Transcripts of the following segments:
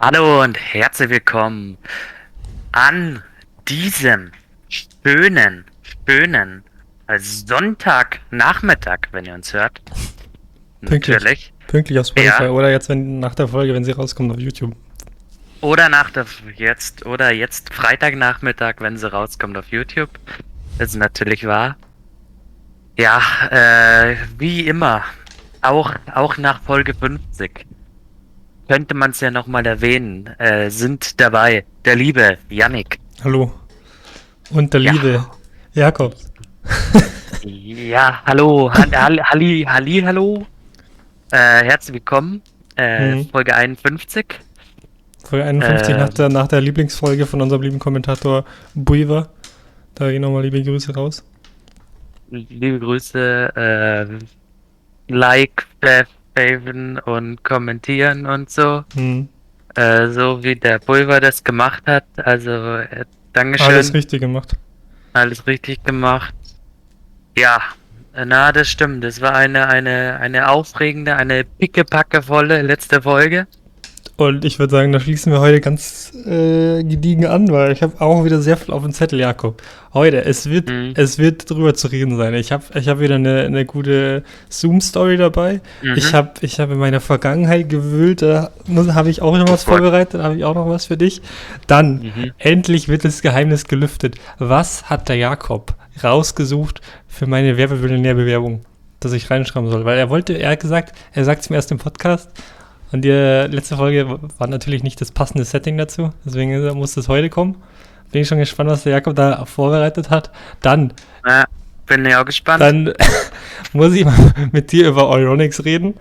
Hallo und herzlich willkommen an diesem schönen, schönen Sonntagnachmittag, wenn ihr uns hört. Pünktlich. Natürlich. Pünktlich auf Spotify Ja. oder jetzt wenn, nach der Folge, wenn sie rauskommt auf YouTube. Oder nach der jetzt oder jetzt Freitagnachmittag, wenn sie rauskommt auf YouTube. Das ist natürlich wahr. Ja, äh, wie immer. Auch, auch nach Folge 50 könnte man es ja nochmal erwähnen. Äh, sind dabei der liebe Yannick. Hallo. Und der Ja. liebe Jakob. Ja, hallo, Hall- Hall- Halli, Halli, hallo. Äh, herzlich willkommen. Äh, Mhm. Folge 51. Folge 51 Äh, nach, der, nach der Lieblingsfolge von unserem lieben Kommentator Buiver. Da gehen nochmal liebe Grüße raus. Liebe Grüße, äh, like, äh, faven und kommentieren und so. Hm. Äh, so wie der Pulver das gemacht hat. Also, äh, Dankeschön. Alles richtig gemacht. Alles richtig gemacht. Ja, na, das stimmt. Das war eine, eine, eine aufregende, eine pickepackevolle letzte Folge. Und ich würde sagen, da schließen wir heute ganz äh, gediegen an, weil ich habe auch wieder sehr viel auf dem Zettel, Jakob. Heute, es wird, Mhm. es wird drüber zu reden sein. Ich habe ich hab wieder eine, eine gute Zoom-Story dabei. Mhm. Ich habe ich hab in meiner Vergangenheit gewühlt, da habe ich auch noch was vorbereitet, da habe ich auch noch was für dich. Dann, Mhm. endlich wird das Geheimnis gelüftet. Was hat der Jakob rausgesucht für meine Werbemillionär-Bewerbung, dass ich reinschreiben soll? Weil er wollte, er hat gesagt, er sagt es mir erst im Podcast. Und die letzte Folge war natürlich nicht das passende Setting dazu, deswegen muss das heute kommen. Bin ich schon gespannt, was der Jakob da vorbereitet hat. Dann Ja, bin ja auch gespannt. dann muss ich mal mit dir über Euronics reden.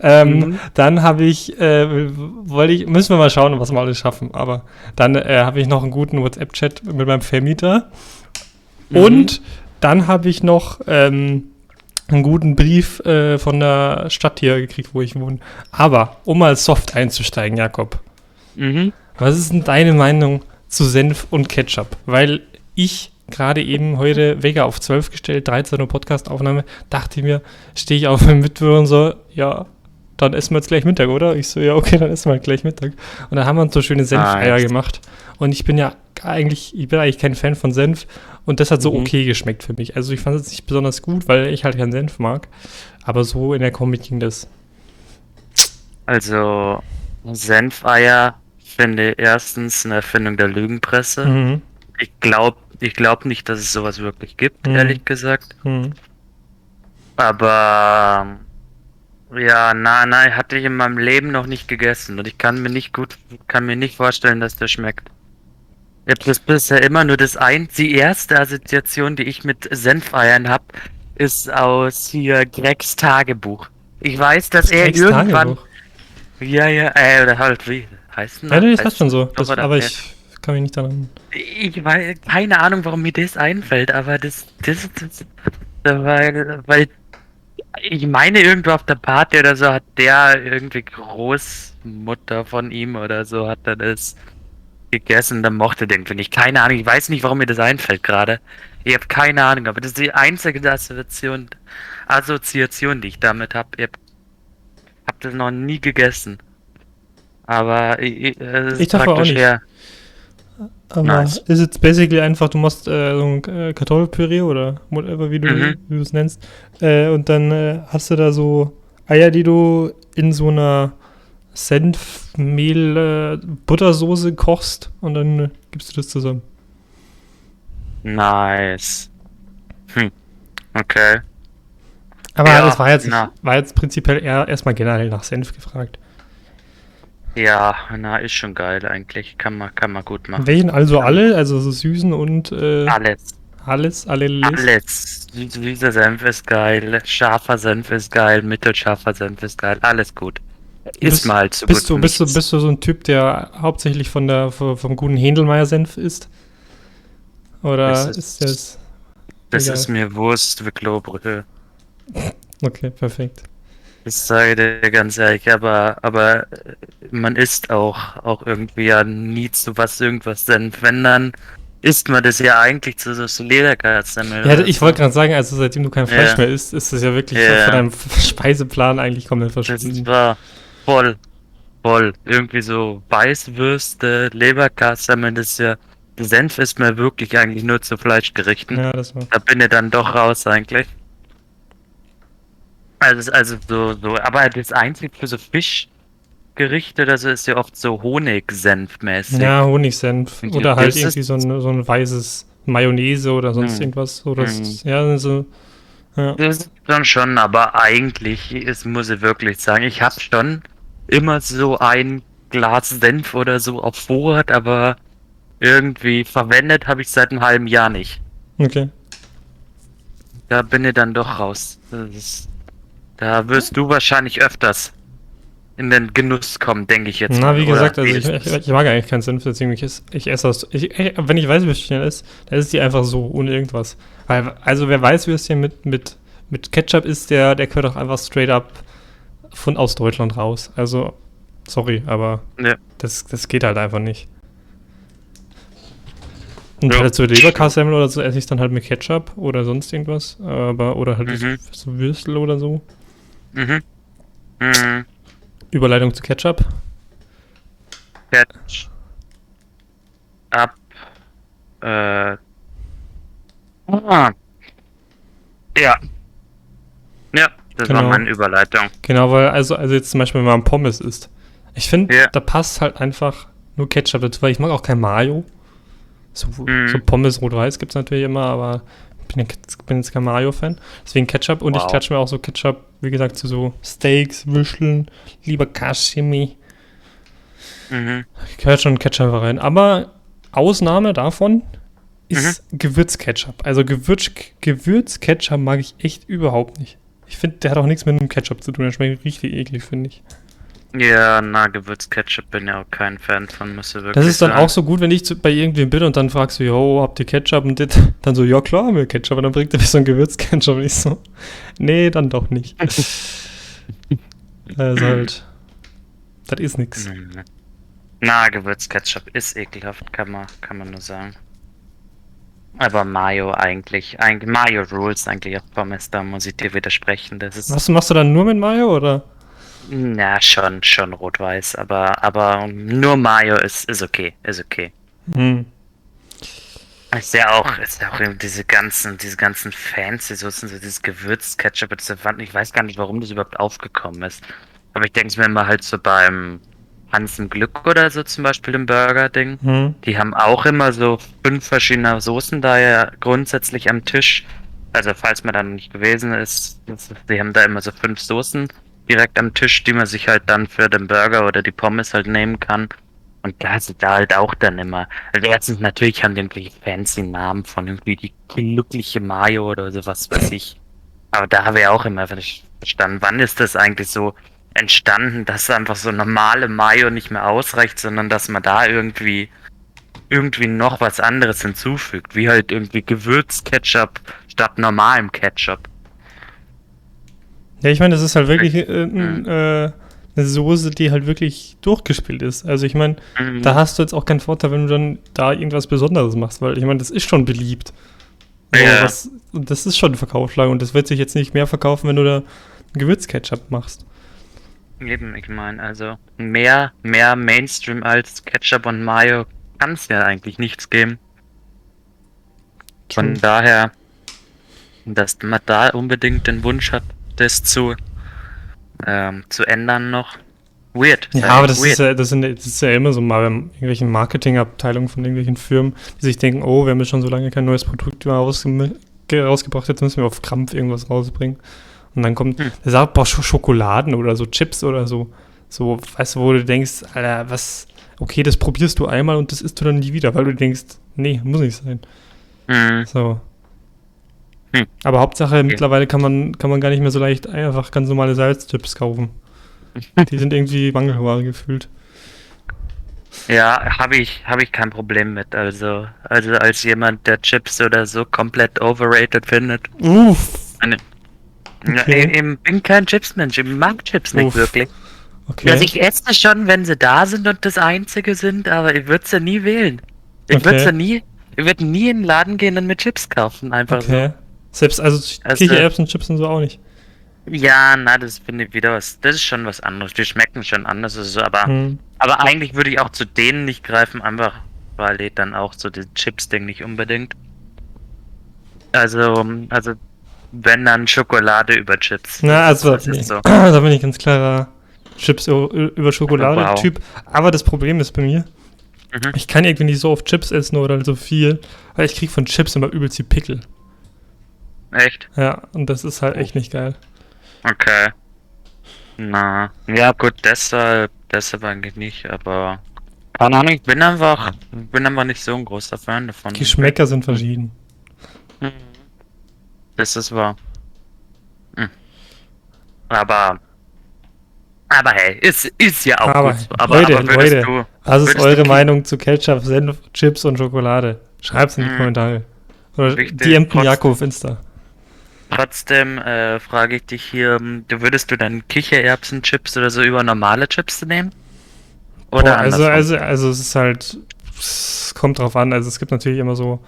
Ähm, Mhm. Dann habe ich, äh, wollte ich, müssen wir mal schauen, was wir alles schaffen. Aber dann äh, habe ich noch einen guten WhatsApp-Chat mit meinem Vermieter. Mhm. Und dann habe ich noch ähm, einen guten Brief äh, von der Stadt hier gekriegt, wo ich wohne. Aber um mal soft einzusteigen, Jakob, Mhm. was ist denn deine Meinung zu Senf und Ketchup? Weil ich gerade eben heute Wecker auf 12 gestellt, 13 Uhr Podcastaufnahme, dachte ich mir, stehe ich auf meinem Mitbewohner und so, ja, dann essen wir jetzt gleich Mittag, oder? Ich so, ja, okay, dann essen wir halt gleich Mittag. Und dann haben wir uns so schöne Senfeier Nice. gemacht. Und ich bin ja eigentlich, ich bin eigentlich kein Fan von Senf. Und das hat so Mhm. okay geschmeckt für mich. Also ich fand es nicht besonders gut, weil ich halt keinen Senf mag. Aber so in der Kombi ging das. Also, Senfeier finde ich erstens eine Erfindung der Lügenpresse. Mhm. Ich glaube ich glaub nicht, dass es sowas wirklich gibt, Mhm. ehrlich gesagt. Mhm. Aber ja, nein, nein, hatte ich in meinem Leben noch nicht gegessen und ich kann mir nicht gut, kann mir nicht vorstellen, dass der schmeckt. Ich habe das bisher immer nur das ein, die erste Assoziation, die ich mit Senfeiern habe, ist aus hier Gregs Tagebuch. Ich weiß, dass er Greg's irgendwann, Tagebuch. ja, ja, äh, oder halt wie heißt denn Ja, nee, das Heißt- schon so. Das, aber Ja. ich kann mich nicht daran. Ich weiß, keine Ahnung, warum mir das einfällt, aber das, das, das, das weil, weil ich meine, irgendwo auf der Party oder so hat der irgendwie Großmutter von ihm oder so hat er das gegessen, dann mochte den, finde ich. Keine Ahnung, ich weiß nicht, warum mir das einfällt gerade. Ich habe keine Ahnung, aber das ist die einzige Assoziation, Assoziation die ich damit habe. Ich habe hab das noch nie gegessen. Aber ich, ist Ich davor auch praktisch nicht. eher- Aber Nice. ist jetzt basically einfach, du machst äh, so ein äh, Kartoffelpüree oder whatever, wie du Mhm. es nennst. Äh, und dann äh, hast du da so Eier, die du in so einer Senfmehl äh, kochst und dann gibst du das zusammen. Nice. Hm. Okay. Aber Ja, das war jetzt, na. war jetzt prinzipiell eher erstmal generell nach Senf gefragt. Ja, na, ist schon geil eigentlich. Kann man, kann man gut machen. Welchen also alle? Also so süßen und äh, Alles. alles, alle? Alles. Sü- Süßer Senf ist geil. Scharfer Senf ist geil. Mittelscharfer Senf ist geil. Alles gut. Ist mal halt so Bist gut du, bist, du, bist du so ein Typ, der hauptsächlich von der, vom guten Händelmeier-Senf isst? Oder Das ist, ist- das. Das egal. ist mir Wurst wie Klobrühe. Okay, perfekt. Das sage ich dir ganz ehrlich, aber, aber äh, man isst auch, auch irgendwie ja nie zu was irgendwas Senf. Wenn dann isst man das ja eigentlich zu so Lederkatzen. Ja, ich wollte gerade sagen, also seitdem du kein Fleisch Ja. mehr isst, ist das ja wirklich Ja. von deinem Speiseplan eigentlich komplett Das verschwunden. war voll. voll. Irgendwie so Weißwürste, Leberkassemmeln, das ist ja. Senf ist mir wirklich eigentlich nur zu Fleischgerichten. Ja, das war. Da bin ich dann doch raus eigentlich. Also, also so, so, aber das Einzige für so Fischgerichte oder so ist ja oft so Honigsenf-mäßig. Ja, Honigsenf. Und Oder halt ist- irgendwie so ein, so ein weißes Mayonnaise oder sonst Hm. irgendwas. So, das, Ja, so. Ja. Das ist dann schon, aber eigentlich ist, muss ich wirklich sagen, ich habe schon immer so ein Glas Senf oder so auf Vorrat, aber irgendwie verwendet habe ich seit einem halben Jahr nicht. Okay. Da bin ich dann doch raus. Das ist, da wirst du wahrscheinlich öfters in den Genuss kommen, denke ich jetzt. Na, wie oder? gesagt, also ich, ich, ich mag eigentlich keinen Senf, deswegen ich, ich esse das. Ich, ich, wenn ich Weißwürstchen esse, dann ist die einfach so, ohne irgendwas. Weil, also wer Weißwürstchen mit, mit, mit Ketchup isst, der, der gehört auch einfach straight up von aus Deutschland raus. Also, sorry, aber Ja. das, das geht halt einfach nicht. Und Ja. halt so Leberkassemmel oder so esse ich dann halt mit Ketchup oder sonst irgendwas. Aber, oder halt Mhm. so Würstel oder so. Mhm. Mhm. Überleitung zu Ketchup. Catch up. Äh. Ah. Ja. Ja, das Genau. war meine Überleitung. Genau, weil also, also jetzt zum Beispiel, wenn man Pommes isst. Ich finde, Ja. da passt halt einfach nur Ketchup dazu, weil ich mag auch kein Mayo. So, Mhm. so Pommes rot-weiß gibt es natürlich immer, aber ich bin, jetzt- bin jetzt kein Mayo-Fan. Deswegen Ketchup und ich Wow. klatsche mir auch so Ketchup, wie gesagt, zu so Steaks, Würsteln, lieber Kashimi. Mhm. Gehört schon Ketchup rein. Aber Ausnahme davon ist Mhm. Gewürzketchup. Also Gewürz, Gewürzketchup mag ich echt überhaupt nicht. Ich finde, der hat auch nichts mit einem Ketchup zu tun. Der schmeckt richtig eklig, finde ich. Ja, na, Gewürzketchup bin ja auch kein Fan von, ich wirklich Das ist dann sagen. auch so gut, wenn ich zu, bei irgendwem bin und dann fragst du, yo, habt ihr Ketchup? Und dit, dann so, ja klar, haben wir Ketchup. Und dann bringt er mir so ein Gewürzketchup. Und ich so, nee, dann doch nicht. das ist halt, das ist nix. Na, Gewürzketchup ist ekelhaft, kann man, kann man nur sagen. Aber Mayo eigentlich, eigentlich Mayo Rules eigentlich auf Pommes, da muss ich dir widersprechen. Das ist, Was machst du dann nur mit Mayo oder? Na, schon, schon rot-weiß, aber, aber nur Mayo ist, ist okay, ist okay. Hm. Ist ja auch, ist ja auch diese ganzen, diese ganzen fancy Soßen, so dieses Gewürzketchup, ich weiß gar nicht, warum das überhaupt aufgekommen ist. Aber ich denke es mir immer halt so beim Hans im Glück oder so zum Beispiel im Burger-Ding. Hm. Die haben auch immer so fünf verschiedene Soßen da ja grundsätzlich am Tisch. Also falls man dann nicht gewesen ist- die haben da immer so fünf Soßen direkt am Tisch, die man sich halt dann für den Burger oder die Pommes halt nehmen kann. Und da sind da halt auch dann immer. Also erstens natürlich haben die irgendwelche fancy Namen von irgendwie die glückliche Mayo oder so was weiß ich. Aber da habe ich auch immer verstanden, wann ist das eigentlich so entstanden, dass einfach so normale Mayo nicht mehr ausreicht, sondern dass man da irgendwie irgendwie noch was anderes hinzufügt, wie halt irgendwie Gewürzketchup statt normalem Ketchup. Ja, ich meine, das ist halt wirklich äh, Mhm. äh, eine Soße, die halt wirklich durchgespielt ist. Also ich meine, Mhm. da hast du jetzt auch keinen Vorteil, wenn du dann da irgendwas Besonderes machst, weil ich meine, das ist schon beliebt. So, Ja. was, und das ist schon ein Verkaufsschlag und das wird sich jetzt nicht mehr verkaufen, wenn du da Gewürzketchup machst. Eben, ich meine, also mehr, mehr Mainstream als Ketchup und Mayo kann es ja eigentlich nichts geben. Von True. daher, dass man da unbedingt den Wunsch hat, das zu, ähm, zu ändern noch. Weird. Ja, Sag aber das ist ja, das, sind, das ist ja immer so mal bei irgendwelchen Marketingabteilungen von irgendwelchen Firmen, die sich denken, oh, wir haben schon so lange kein neues Produkt mehr rausge ge- rausgebracht, jetzt müssen wir auf Krampf irgendwas rausbringen. Und dann kommt, Hm. der sagt, boah, Sch Schokoladen oder so Chips oder so. So, weißt du, wo du denkst, Alter, was, okay, das probierst du einmal und das isst du dann nie wieder, weil du denkst, nee, muss nicht sein. Mhm. So. Hm. Aber Hauptsache, mittlerweile kann man, kann man gar nicht mehr so leicht einfach ganz normale Salzchips kaufen. Die sind irgendwie Mangelware gefühlt. Ja, habe ich, habe ich kein Problem mit. Also, also als jemand, der Chips oder so komplett overrated findet. Uff. Ja, Okay. ich, ich bin kein Chips-Mensch, ich mag Chips nicht Uff. wirklich. Okay. Also ich esse schon, wenn sie da sind und das einzige sind, aber ich würde sie nie wählen. Ich Okay. würde sie nie, ich würde nie in den Laden gehen und mir Chips kaufen, einfach okay. Selbst, also, Also- Kichererbsen, Chips und so auch nicht. Ja, na, das finde ich wieder was. Das ist schon was anderes. Die schmecken schon anders, also, aber, Hm. aber eigentlich würde ich auch zu denen nicht greifen, einfach weil die dann auch so das Chips-Ding nicht unbedingt. Also, also, wenn dann Schokolade über Chips. Na, also, das nee. ist so. da bin ich ganz klarer Chips über Schokolade-Typ. Aber das Problem ist bei mir, Mhm. ich kann irgendwie nicht so oft Chips essen oder so viel, weil ich krieg von Chips immer übelst die Pickel. Echt? Ja, und das ist halt Oh. echt nicht geil. Okay. Na, ja gut, deshalb, deshalb eigentlich nicht, aber keine Ahnung, ich bin einfach, bin einfach nicht so ein großer Fan davon. Geschmäcker sind verschieden. Mhm. Das ist wahr. Hm. Aber, aber hey, ist, ist ja auch Aber, gut. Aber, Leute, aber Leute, du, Was ist eure Meinung zu Ketchup, Senf, Chips und Schokolade? Schreibt's in die Mhm. Kommentare. Oder Richtig, die. Jakob auf Insta. Trotzdem äh, frage ich dich hier, hm, würdest du dann Kichererbsenchips oder so über normale Chips nehmen? Oder Boah, also, also, also es ist halt, es kommt drauf an. Also es gibt natürlich immer so,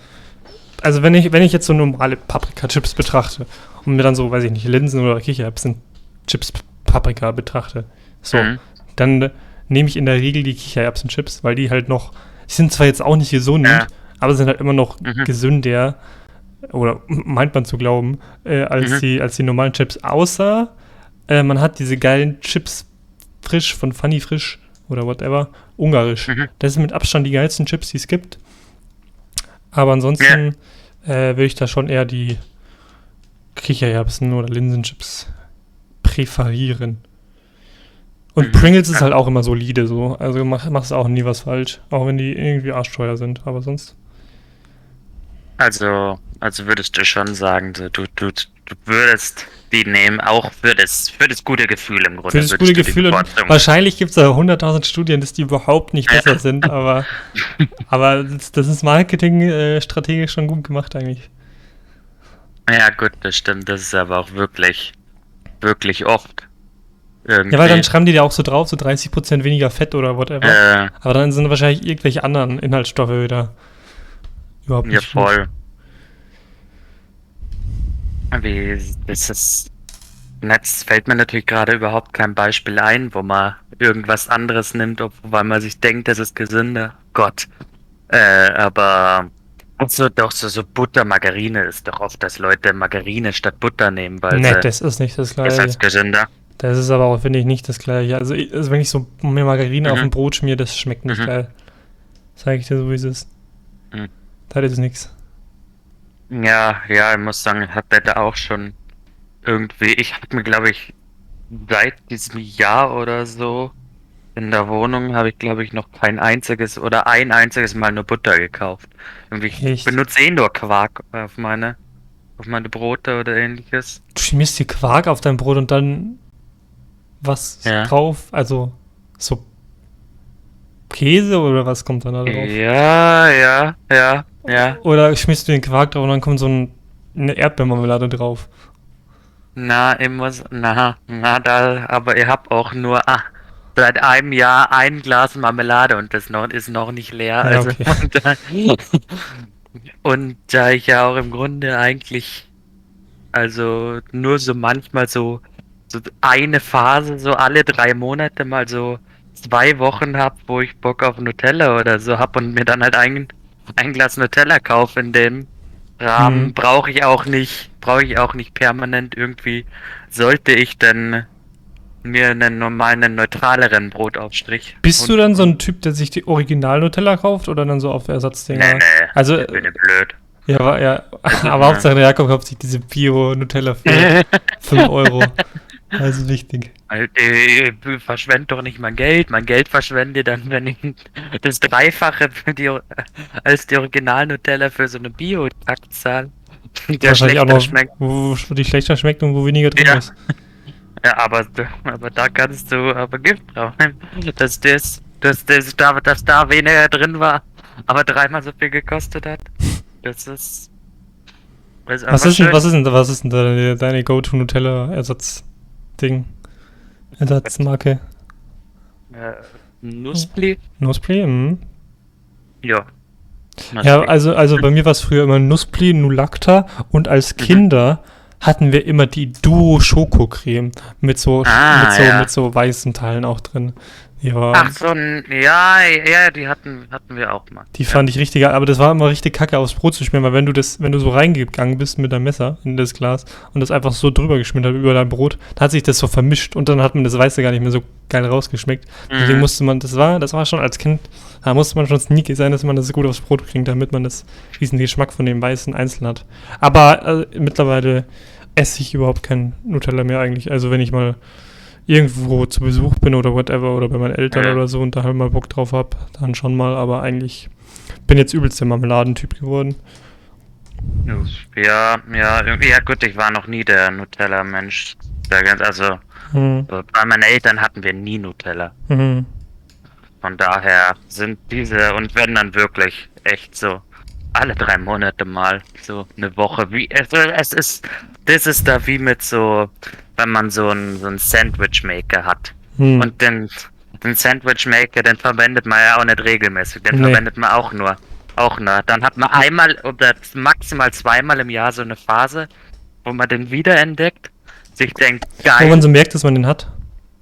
also wenn ich, wenn ich jetzt so normale Paprika-Chips betrachte und mir dann so, weiß ich nicht, Linsen oder Kichererbsen-Chips Paprika betrachte, so, Mhm. dann nehme ich in der Regel die Kichererbsen-Chips, weil die halt noch, die sind zwar jetzt auch nicht gesund, Ja. aber sind halt immer noch Mhm. gesünder, oder meint man zu glauben, äh, als, Mhm. die, als die normalen Chips, außer äh, man hat diese geilen Chips frisch von Funny Frisch oder whatever, ungarisch. Mhm. Das sind mit Abstand die geilsten Chips, die es gibt. Aber ansonsten äh, würde ich da schon eher die Kichererbsen oder Linsenchips präferieren. Und Mhm. Pringles ist halt auch immer solide so. Also mach, machst auch nie was falsch. Auch wenn die irgendwie arschteuer sind. Aber sonst. Also, also würdest du schon sagen, du, du, du würdest die nehmen, auch für das, für das gute Gefühl im Grunde. Für das gute Gefühl. Und wahrscheinlich gibt es da 100.000 Studien, dass die überhaupt nicht besser sind. Aber, aber das, das ist Marketing äh, strategisch schon gut gemacht eigentlich. Ja, gut, das stimmt. Das ist aber auch wirklich, wirklich oft. Irgendwie. Ja, weil dann schreiben die da auch so drauf, so 30% weniger Fett oder whatever. äh, Aber dann sind wahrscheinlich irgendwelche anderen Inhaltsstoffe wieder überhaupt nicht. ja, gut. Wie, das ist. Jetzt fällt mir natürlich gerade überhaupt kein Beispiel ein, wo man irgendwas anderes nimmt, ob- weil man sich denkt, das ist gesünder. Gott. Äh, aber also doch so, so Butter, Margarine ist doch oft, dass Leute Margarine statt Butter nehmen, weil Nee, das ist nicht das ist gleiche. als gesünder. Das ist aber auch, finde ich, nicht das gleiche. Also, also wenn ich so mir Margarine auf Mhm. ein Brot schmier, das schmeckt nicht Mhm. geil. Sag ich dir so, wie es ist. Mhm. Das ist nix. Ja, ja, ich muss sagen, ich hatte da auch schon irgendwie, ich habe mir, glaube ich, seit diesem Jahr oder so in der Wohnung habe ich, glaube ich, noch kein einziges oder ein einziges Mal nur Butter gekauft. Irgendwie, ich benutze eh nur Quark auf meine, auf meine Brote oder ähnliches. Du schmierst dir Quark auf dein Brot und dann was Ja. drauf? Also, so Käse oder was kommt dann da drauf? Ja, ja, ja, ja. Oder schmierst du den Quark drauf und dann kommt so ein, eine Erdbeermarmelade drauf? Na, ich muss, na, na, da, aber ihr habt auch nur, ah, seit einem Jahr ein Glas Marmelade und das noch, ist noch nicht leer. Ja, Also, okay. und, da, und da ich ja auch im Grunde eigentlich, also nur so manchmal so, so eine Phase, so alle drei Monate mal so zwei Wochen hab, wo ich Bock auf Nutella oder so hab und mir dann halt ein, ein Glas Nutella kaufe in dem Rahmen, Mhm. brauche ich auch nicht, brauche ich auch nicht permanent irgendwie, sollte ich dann mir einen normalen, neutraleren Brotaufstrich. Bist du dann so ein Typ, der sich die Original-Nutella kauft oder dann so auf Ersatzdinger? Nee, nee, Also, ich bin ja blöd. ja, aber, ja, aber Hauptsache der Jakob kauft sich diese Bio-Nutella für 5 Euro. Also wichtig. Äh, verschwende doch nicht mein Geld. Mein Geld verschwende dann, wenn ich das Dreifache für die, als die Original-Nutella für so eine bio-Takt zahle. Der Wahrscheinlich auch schlechter noch, schmeckt. wo die schlechter schmeckt und wo weniger drin Ja. ist. Ja, aber, aber da kannst du aber Gift drauf. Dass das, dass das da, dass da weniger drin war, aber dreimal so viel gekostet hat. Das ist. Das Was ist, denn, was ist denn, was ist denn deine, deine Go-To-Nutella-Ersatz-Ding? Ersatzmarke? Äh? Nussbli? Mhm. Ja. Ja, also, also bei mir war es früher immer Nussbli, Nulacta und als Mhm. Kinder hatten wir immer die Duo Schokocreme mit so, Ah, mit so, ja. mit so weißen Teilen auch drin. War, Ach so, ja, ja, die hatten, hatten wir auch mal. Die fand ich richtig geil, aber das war immer richtig kacke aufs Brot zu schmieren, weil wenn du das, wenn du so reingegangen bist mit deinem Messer in das Glas und das einfach so drüber geschmiert hast über dein Brot, dann hat sich das so vermischt und dann hat man das Weiße gar nicht mehr so geil rausgeschmeckt. Deswegen Mhm. musste man, das war, das war schon als Kind, da musste man schon sneaky sein, dass man das gut aufs Brot kriegt, damit man das, diesen Geschmack von dem Weißen einzeln hat. Aber äh, mittlerweile esse ich überhaupt kein Nutella mehr eigentlich. Also wenn ich mal irgendwo zu Besuch bin oder whatever oder bei meinen Eltern Ja. oder so und da halt mal Bock drauf hab, dann schon mal, aber eigentlich bin jetzt übelst der Marmeladentyp geworden. Ja, ja, irgendwie, ja gut, ich war noch nie der Nutella-Mensch. Also, Hm. bei meinen Eltern hatten wir nie Nutella. Mhm. Von daher sind diese, und wenn dann wirklich echt so alle drei Monate mal so eine Woche, wie, also es ist, das ist da wie mit so, wenn man so einen so einen Sandwich-Maker hat. Hm. Und den, den Sandwich-Maker, den verwendet man ja auch nicht regelmäßig, den Nee. verwendet man auch nur. Auch nur. Dann hat man einmal oder maximal zweimal im Jahr so eine Phase, wo man den wiederentdeckt, sich denkt, Wo geil, man so merkt, dass man den hat.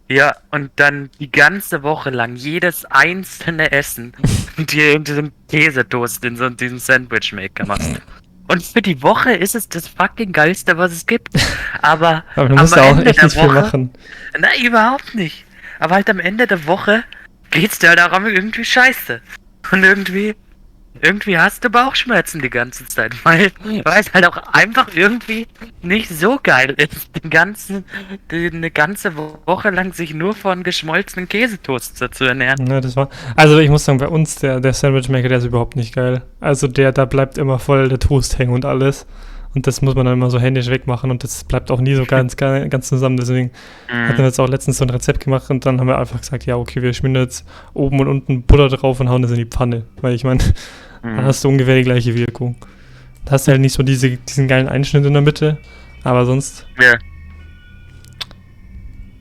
ja, und dann die ganze Woche lang jedes einzelne Essen dir in diesem Käsetoast in so diesem Sandwich-Maker machst. Und für die Woche ist es das fucking geilste, was es gibt. Aber, Aber du am musst da auch Ende echt der nicht viel Woche- machen. Nein, überhaupt nicht. Aber halt am Ende der Woche geht's dir halt darum irgendwie scheiße. Und irgendwie, irgendwie hast du Bauchschmerzen die ganze Zeit, weil, weil es halt auch einfach irgendwie nicht so geil ist, den ganzen, die, eine ganze Woche lang sich nur von geschmolzenen Käsetoasts zu ernähren. Ja, das war. Also ich muss sagen, bei uns, der, der Sandwichmaker, der ist überhaupt nicht geil. Also der, da bleibt immer voll der Toast hängen und alles. Und das muss man dann immer so händisch wegmachen und das bleibt auch nie so ganz, ganz, zusammen. Deswegen hatten wir Mhm. jetzt auch letztens so ein Rezept gemacht und dann haben wir einfach gesagt, ja, okay, wir schmieren jetzt oben und unten Butter drauf und hauen das in die Pfanne. Weil ich meine, dann Mhm. hast du ungefähr die gleiche Wirkung. Da hast du halt nicht so diese, diesen geilen Einschnitt in der Mitte, aber sonst. Ja.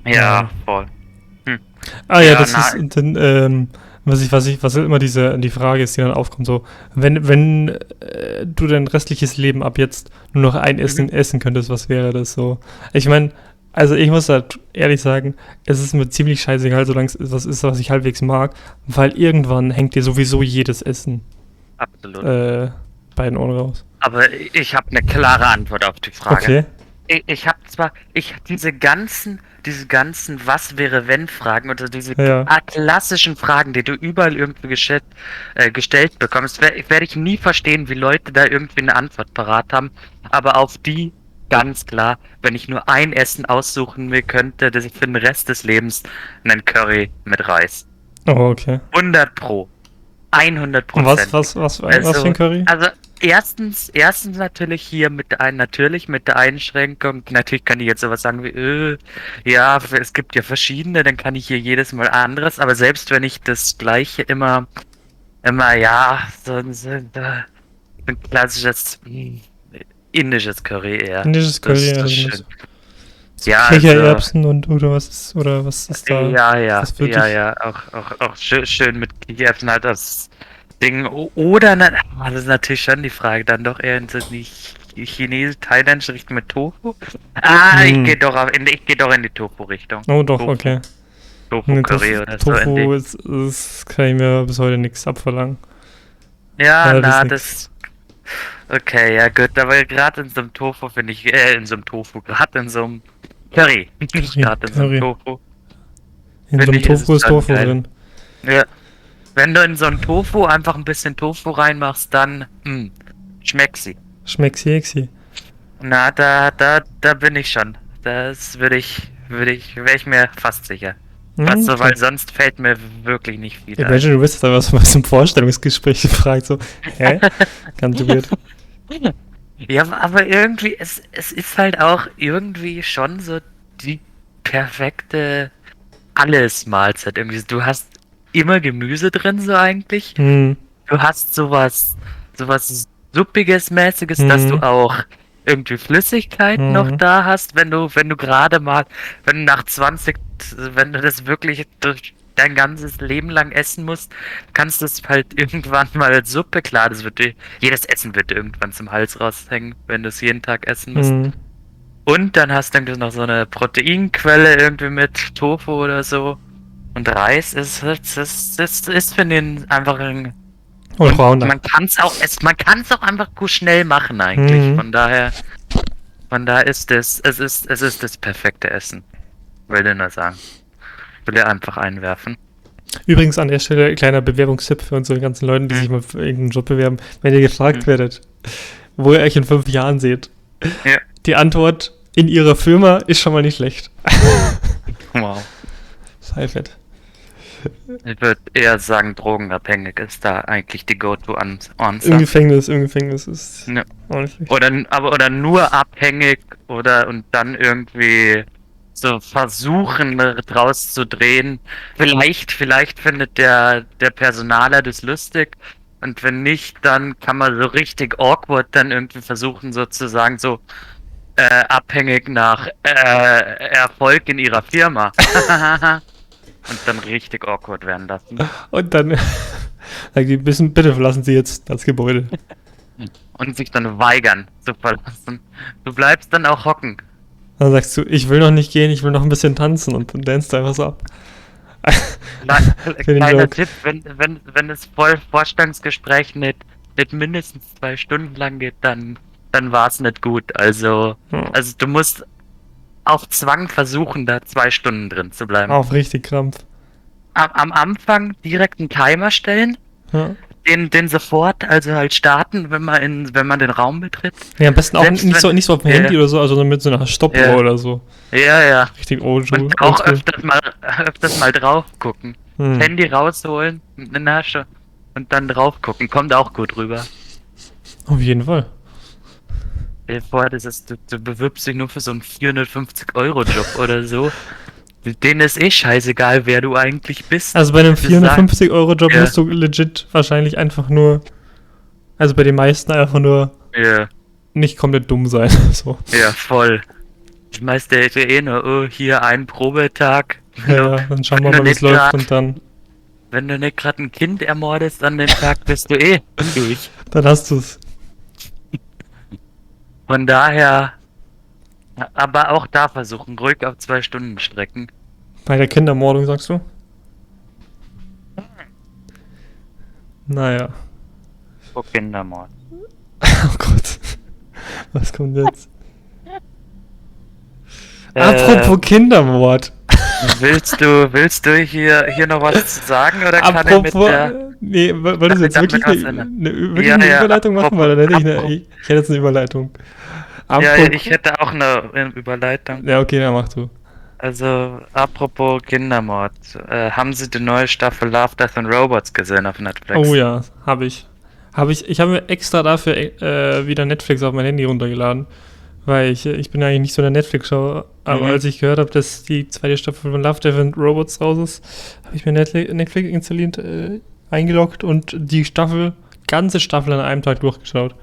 Ja. Ja, voll. Ah ja, Ja, das na- ist dann, ähm, was ich, was ich, was immer diese, die Frage ist, die dann aufkommt, so, wenn, wenn äh, du dein restliches Leben ab jetzt nur noch ein Essen essen könntest, was wäre das so? Ich meine, also ich muss halt ehrlich sagen, es ist mir ziemlich scheißegal, solange es was ist, was ich halbwegs mag, weil irgendwann hängt dir sowieso jedes Essen Absolut. äh, bei den Ohren raus. Aber ich habe eine klare Antwort auf die Frage. Okay. Ich, ich habe zwar, ich diese ganzen, diese ganzen Was wäre wenn Fragen oder diese Ja. klassischen Fragen, die du überall irgendwie gestellt, äh, gestellt bekommst, werde werd ich nie verstehen, wie Leute da irgendwie eine Antwort parat haben. Aber auf die ganz klar, wenn ich nur ein Essen aussuchen mir könnte, das ich für den Rest des Lebens einen Curry mit Reis. Oh, okay. 100 pro. 100 Und Prozent. was, was, was, was Also, für ein Curry? Also erstens, erstens natürlich hier mit ein, natürlich mit der Einschränkung, natürlich kann ich jetzt sowas sagen wie, äh, ja, es gibt ja verschiedene, dann kann ich hier jedes Mal anderes, aber selbst wenn ich das gleiche immer, immer, ja, so, ein- so, ein- klassisches hm, indisches Curry eher. Indisches Das- Curry, das also ist Ja, also, Kichererbsen und oder was ist, oder was ist da? ja, ja, ja, ja, auch, auch, auch schön, schön mit Kichererbsen halt das Ding. Oder, ah, das ist natürlich schon die Frage, dann doch eher in so die Ch- Chinesisch, thailändische Richtung mit Tofu. Ah, Hm. ich gehe doch, auf- in, ich geh doch in die Tofu-Richtung. Oh doch, Tofu. okay. Tofu Nee, Curry Tofu, oder so. Tofu ist, ist, kann ich mir bis heute nichts abverlangen. Ja, Ja, na, das. Okay, ja gut, aber gerade in so einem Tofu finde ich, äh, in so einem Tofu, gerade in so einem Curry, Curry, gerade in so einem. Tofu. In so einem Tofu ist Tofu geil. drin. Ja. Wenn du in so einen Tofu einfach ein bisschen Tofu reinmachst, dann hm, schmeckt sie. Schmeckt sexy. Na, da, da, da bin ich schon. Das würde ich, würde ich, wäre ich mir fast sicher. Was so, weil sonst fällt mir wirklich nicht viel. Imagine, du bist da was was im Vorstellungsgespräch gefragt, so, hä? Ganz weird. Ja, aber irgendwie, es, es ist halt auch irgendwie schon so die perfekte Alles-Mahlzeit. Irgendwie, du hast immer Gemüse drin, so eigentlich. Hm. du hast sowas, sowas suppiges mäßiges, dass Mhm. du auch irgendwie Flüssigkeit Mhm. noch da hast, wenn du, wenn du gerade mal, wenn du nach 20, wenn du das wirklich durch dein ganzes Leben lang essen musst, kannst du es halt irgendwann mal als Suppe, klar, das wird dir, jedes Essen wird irgendwann zum Hals raushängen, wenn du es jeden Tag essen musst. Hm. Und dann hast du irgendwie noch so eine Proteinquelle irgendwie mit Tofu oder so. Und Reis ist, ist, ist, ist, ist für den einfach ein. Und Und man kann es auch, es, man kann es auch einfach gut schnell machen eigentlich. Mhm. Von daher, von daher ist es, es ist, es ist das perfekte Essen. Will ich nur sagen. Will ich einfach einwerfen. Übrigens an der Stelle kleiner Bewerbungstipp für unsere ganzen Leute, die Mhm. sich mal für irgendeinen Job bewerben. Wenn ihr gefragt Mhm. werdet, wo ihr euch in fünf Jahren seht, Ja. die Antwort in ihrer Firma ist schon mal nicht schlecht. Wow. Sei fett. Ich würde eher sagen, drogenabhängig ist da eigentlich die Im Go-To-Answer. Gefängnis, im Gefängnis ist Ja. Oder, aber, oder nur abhängig oder und dann irgendwie so versuchen draus zu drehen. Vielleicht, vielleicht findet der, der Personaler das lustig. Und wenn nicht, dann kann man so richtig awkward dann irgendwie versuchen, sozusagen so äh, abhängig nach äh, Erfolg in ihrer Firma. und dann richtig awkward werden lassen. Und dann sagen die, bissen, bitte verlassen Sie jetzt das Gebäude. Und sich dann weigern zu verlassen. Du bleibst dann auch hocken. Dann sagst du, ich will noch nicht gehen, ich will noch ein bisschen tanzen und dann danst du einfach so ab. Klein- den Kleiner Joke. Tipp, wenn, wenn, wenn das Voll Vorstandsgespräch nicht, nicht mindestens zwei Stunden lang geht, dann, dann war es nicht gut. Also, Ja. also du musst auf Zwang versuchen, da zwei Stunden drin zu bleiben. Auf richtig Krampf. Am, am Anfang direkt einen Timer stellen, Ja. Den, den sofort, also halt starten, wenn man in, wenn man den Raum betritt. Nee, am besten auch Selbst nicht so, wenn- nicht so auf dem Ja. Handy oder so, also mit so einer Stoppuhr Ja. oder so. Ja, ja. Richtig old Und auch oldschool. öfters mal, öfters mal drauf gucken. Hm. Handy rausholen, eine Nasche und dann drauf gucken. Kommt auch gut rüber. Auf jeden Fall. Stell dir vor, das ist, du, du bewirbst dich nur für so einen 450-Euro-Job oder so. Denen ist eh scheißegal, wer du eigentlich bist. Also bei einem Das sagen- 450-Euro-Job Ja. musst du legit wahrscheinlich einfach nur, also bei den meisten einfach nur Ja, nicht komplett dumm sein. So. ja, voll. Ich meist der eh nur, oh, hier ein Probetag. Ja, dann schauen wir mal, wie es läuft und dann, Wenn du nicht gerade ein Kind ermordest an dem Tag, bist du eh durch. dann hast du es. Von daher, aber auch da versuchen, ruhig auf zwei Stunden strecken. Bei der Kindermordung, sagst du? Naja. Oh, Kindermord. Oh Gott. Was kommt jetzt? Äh, Apropos Kindermord. Willst du, willst du hier, hier noch was zu sagen oder kann ich mit Apropos. der... Nee, wolltest du jetzt wirklich eine, eine, wirklich Ja, eine ja, Überleitung machen? apropos- Weil dann hätte ich eine. apropos- Ich, ich hätte jetzt eine Überleitung. Ja, ja, Apropos- ich hätte auch eine Überleitung. Ja, okay, dann mach du. Also, apropos Kindermord. Äh, haben Sie die neue Staffel Love, Death and Robots gesehen auf Netflix? Oh ja, habe ich. Habe ich. Ich habe mir extra dafür äh, wieder Netflix auf mein Handy runtergeladen. Weil ich, ich bin eigentlich nicht so der Netflix-Schauer. Aber Mhm. als ich gehört habe, dass die zweite Staffel von Love, Death and Robots raus ist, habe ich mir Netflix, Netflix installiert, äh, eingeloggt und die Staffel, ganze Staffel an einem Tag durchgeschaut.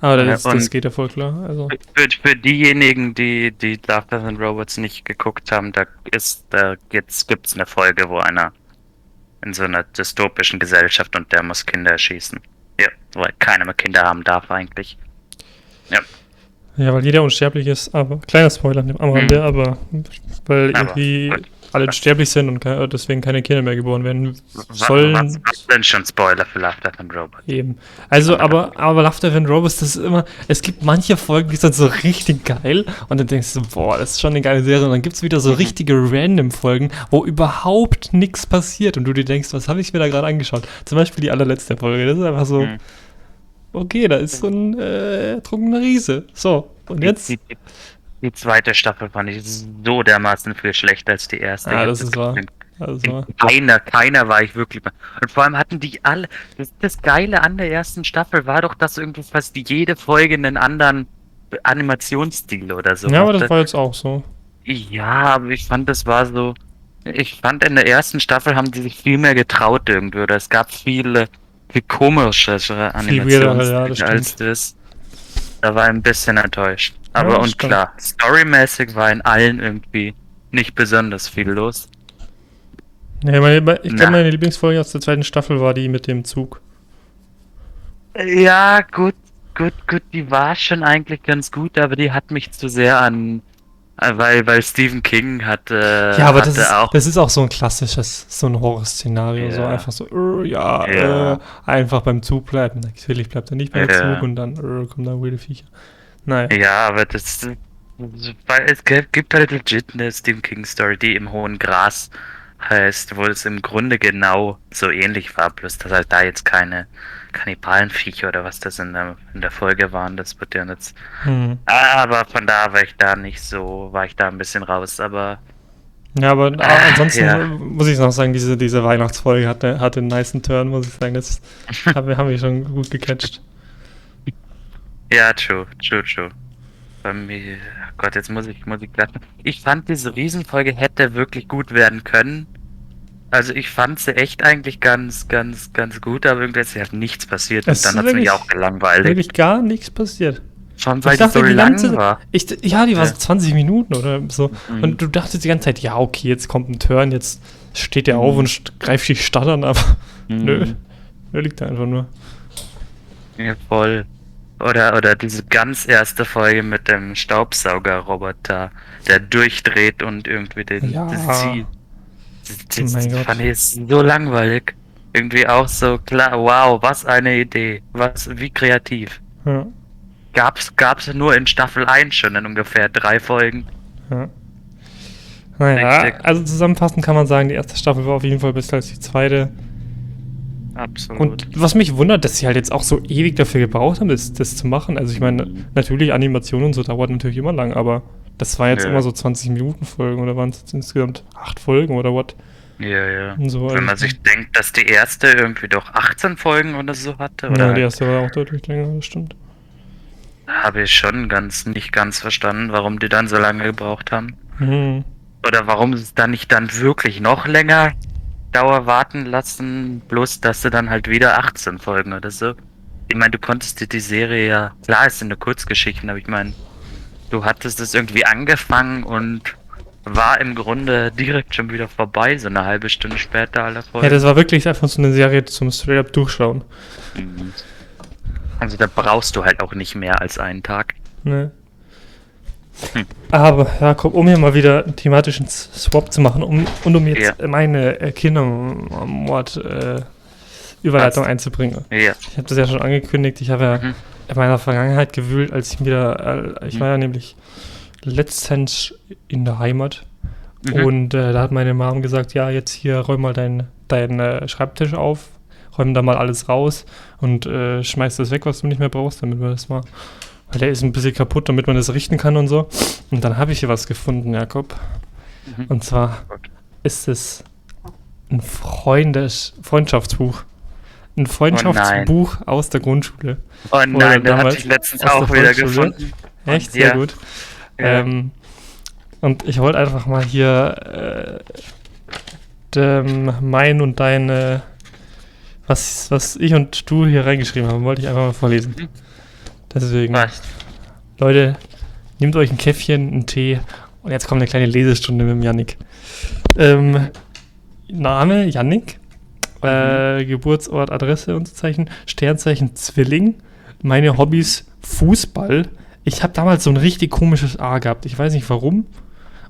Aber das, Ja, das geht ja voll klar. Also, Für, für diejenigen, die, die Love, Death and Robots nicht geguckt haben, da ist, da gibt's, gibt's eine Folge, wo einer in so einer dystopischen Gesellschaft und der muss Kinder erschießen. Ja, weil keiner mehr Kinder haben darf eigentlich. Ja, ja, weil jeder unsterblich ist, aber kleiner Spoiler am Rande, aber weil Mhm. Aber, irgendwie gut. Alle sterblich sind und ke deswegen keine Kinder mehr geboren werden sollen. was, was denn schon Spoiler für Love, Death and Robots? Eben. Also, aber, aber Love, Death and Robots, das ist immer, es gibt manche Folgen, die sind so richtig geil und dann denkst du, boah, das ist schon eine geile Serie und dann gibt es wieder so Mhm. richtige Random-Folgen, wo überhaupt nichts passiert und du dir denkst, was habe ich mir da gerade angeschaut? Zum Beispiel die allerletzte Folge, das ist einfach so, Mhm. okay, da ist so ein äh, trunkener Riese. So, und jetzt? Die, zweite Staffel fand ich so dermaßen viel schlechter als die erste. Ah, Ich das ist wahr. Also, Keiner, keiner war ich wirklich. Und vor allem hatten die alle. Das, das Geile an der ersten Staffel war doch, dass irgendwie fast jede Folge einen anderen Animationsstil oder so ja, aber das war jetzt auch so. Ja, aber ich fand, das war so. Ich fand, in der ersten Staffel haben die sich viel mehr getraut irgendwie. Oder es gab viele, viel komischere Animationsstile ja, das als das. Da war ich ein bisschen enttäuscht. Aber das und stimmt. klar, storymäßig war in allen irgendwie nicht besonders viel los. Ja, meine, ich glaube, meine Lieblingsfolge aus der zweiten Staffel war die mit dem Zug. Ja, gut, gut, gut, die war schon eigentlich ganz gut, aber die hat mich zu sehr an, äh, weil, weil Stephen King hat, äh, Ja, aber hatte das ist, auch, das ist auch so ein klassisches, so ein Horrorszenario. So Ja. einfach so, äh, ja, Ja. Äh, einfach beim Zug bleiben. Natürlich bleibt er nicht beim Ja. Zug und dann äh, kommen da wilde Viecher. Naja. ja, aber das, weil es gibt halt legit eine Stephen King Story, die im hohen Gras heißt, wo es im Grunde genau so ähnlich war, bloß dass halt da jetzt keine Kannibalenviecher oder was das in der, in der Folge waren, das wird ja jetzt Hm. Aber von da war ich da nicht so, war ich da ein bisschen raus, aber Ja, aber äh, ansonsten ja. muss ich noch sagen, diese, diese Weihnachtsfolge hatte, hatte einen niceen Turn, muss ich sagen. Das haben wir, haben wir schon gut gecatcht. Ja, true, true, true. Bei mir, Gott, jetzt muss ich, muss ich grad- Ich fand diese Riesenfolge hätte wirklich gut werden können. Also ich fand sie echt eigentlich ganz, ganz, ganz gut, aber irgendwie ist ja nichts passiert Es und dann hat es mich auch gelangweilt. Wirklich gar nichts passiert. Schon weil ich dachte so die lang ganze war. ich, ja, die war Ja. so 20 Minuten oder so. Mhm. Und du dachtest die ganze Zeit, ja, okay, jetzt kommt ein Turn, jetzt steht der Mhm. auf und greift die Stadt an, aber Mhm. nö. Nö, liegt da einfach nur. Ja, voll. Oder, oder diese ganz erste Folge mit dem Staubsaugerroboter, der durchdreht und irgendwie den, Ja. das zieht. Das, das, Gott. fand ich so langweilig. Irgendwie auch so klar, wow, was eine Idee. Was, wie kreativ. Ja, Gab's, gab's nur in Staffel 1 schon in ungefähr drei Folgen. ja. Naja, also zusammenfassend kann man sagen, die erste Staffel war auf jeden Fall besser als die zweite. Absolut. Und was mich wundert, dass sie halt jetzt auch so ewig dafür gebraucht haben, das, das zu machen. Also ich meine, Mhm. natürlich Animation und so dauert natürlich immer lang, aber das war jetzt Ja. immer so 20 Minuten Folgen oder waren es jetzt insgesamt acht Folgen oder what? ja, ja. So, Wenn man also- sich denkt, dass die erste irgendwie doch 18 Folgen oder so hatte, oder Ja, die halt erste war auch deutlich länger, das stimmt. Habe ich schon ganz nicht ganz verstanden, warum die dann so lange gebraucht haben. Hm. Oder warum es dann nicht dann wirklich noch länger Dauer warten lassen, bloß dass sie dann halt wieder 18 Folgen oder so. Ich meine, du konntest dir die Serie ja, klar, es sind nur Kurzgeschichten, aber ich meine, du hattest es irgendwie angefangen und war im Grunde direkt schon wieder vorbei, so eine halbe Stunde später aller Ja, Folgen. das war wirklich einfach so eine Serie zum straight up durchschauen. Mhm. Also da brauchst du halt auch nicht mehr als einen Tag. Ne? Aber, Jakob, um hier mal wieder einen thematischen Swap zu machen um, und um jetzt Ja. meine äh, Kindermord äh, Überleitung Was? einzubringen. Ja. Ich habe das ja schon angekündigt, ich habe ja Mhm. in meiner Vergangenheit gewühlt, als ich wieder, äh, ich Mhm. war ja nämlich letztens in der Heimat Mhm. und äh, da hat meine Mom gesagt, ja, jetzt hier räum mal deinen dein, äh, Schreibtisch auf, räum da mal alles raus und äh, schmeiß das weg, was du nicht mehr brauchst, damit wir das mal, weil der ist ein bisschen kaputt, damit man das richten kann und so. Und dann habe ich hier was gefunden, Jakob. Mhm. Und zwar ist es ein Freundes Freundschaftsbuch. Ein Freundschaftsbuch aus der Grundschule. Oh nein, da hatte ich letztens auch wieder gefunden. Echt? Ja. Sehr gut. Ja. Ähm, und ich wollte einfach mal hier äh, dem, mein und deine, was, was ich und du hier reingeschrieben haben, wollte ich einfach mal vorlesen. Mhm. Deswegen, Was? Leute, nehmt euch ein Käffchen, einen Tee und jetzt kommt eine kleine Lesestunde mit dem Yannick. Ähm, Name Yannick, äh, Geburtsort, Adresse und so Zeichen, Sternzeichen Zwilling, meine Hobbys Fußball. Ich habe damals so ein richtig komisches A gehabt, ich weiß nicht warum.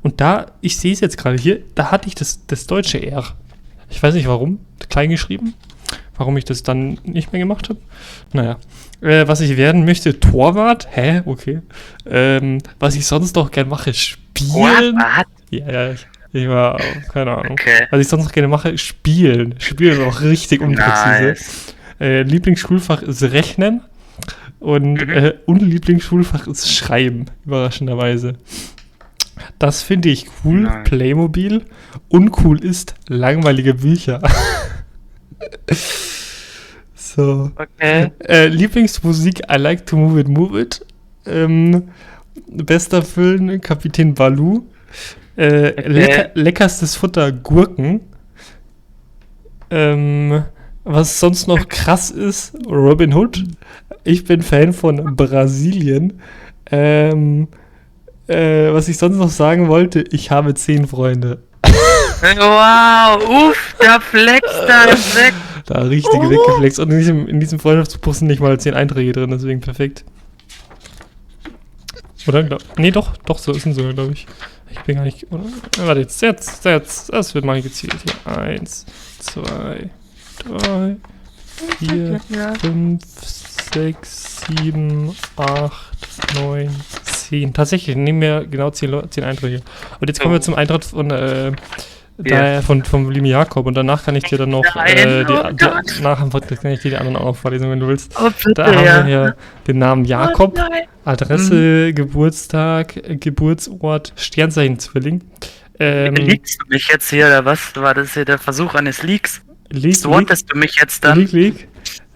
Und da, ich sehe es jetzt gerade hier, da hatte ich das, das deutsche R. Ich weiß nicht warum, klein geschrieben, warum ich das dann nicht mehr gemacht habe. Naja, äh, was ich werden möchte, Torwart, hä, okay. Ähm, was ich sonst noch gern mache, spielen. What? Ja, ja, ich, ich war, keine Ahnung. Okay. Was ich sonst noch gerne mache, spielen. Spielen ist auch richtig unpräzise. Nice. Äh, Lieblingsschulfach ist Rechnen und Mhm. äh, Unlieblingsschulfach ist Schreiben, überraschenderweise. Das finde ich cool, Nice. Playmobil. Uncool ist langweilige Bücher. so. Okay. Äh, Lieblingsmusik, I like to move it, move it. Ähm, bester Film, Kapitän Balu. Äh, Okay. lecker, leckerstes Futter, Gurken. Ähm, was sonst noch krass ist, Robin Hood. Ich bin Fan von Brasilien. Ähm, äh, was ich sonst noch sagen wollte, ich habe zehn Freunde. Wow, uff, da flext er weg. Da richtig Oh. weggeflext. Und in diesem, in diesem Freundschaftsbuch sind nicht mal 10 Einträge drin, deswegen perfekt. Oder? Glaub, nee, doch, doch, so ist es so, glaube ich. Ich bin gar nicht. Oder? Warte, jetzt, jetzt, jetzt. Das wird mal gezählt hier. Eins, zwei, drei, vier, fünf, sechs, sieben, acht, neun, zehn. Tatsächlich, nehmen wir genau zehn, zehn Einträge. Und jetzt kommen wir Oh. zum Eintritt von, äh, daher von, vom lieben Jakob. Und danach kann ich dir dann noch, äh, die, oh die, nach dem Podcast kann ich dir die anderen auch noch vorlesen, wenn du willst. Oh, bitte, Da haben ja. wir hier den Namen Jakob, Oh, nein. Adresse, Geburtstag, äh, Geburtsort, Sternzeichen-Zwilling. Ähm, Liegst du mich jetzt hier, oder was? War das hier der Versuch eines Leaks? League, Swartest du mich jetzt dann? League, League.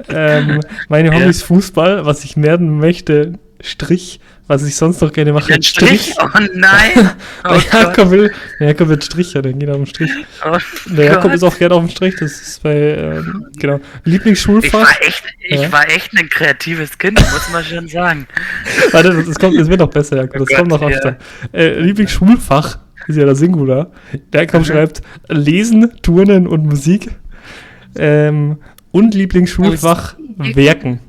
Ähm, meine. Hobbys Fußball, was ich werden möchte, Strich, was ich sonst noch gerne mache, Ein Strich? Oh nein! Oh Der. Jakob will, der Jakob wird Strich, ja, dann geht er auf den Strich. Oh Der Jakob Gott. ist auch gerne auf dem Strich, das ist bei, ähm, genau, Ich Lieblingsschulfach. war echt, ich Ja. war echt ein kreatives Kind, muss man schon sagen. Warte, das, das kommt, es wird noch besser, Jakob, das Oh kommt noch Gott, ja. öfter. Äh, Lieblingsschulfach, ist ja das Singular. Der Jakob Mhm. schreibt Lesen, Turnen und Musik. Ähm, und Lieblingsschulfach Musik. Werken.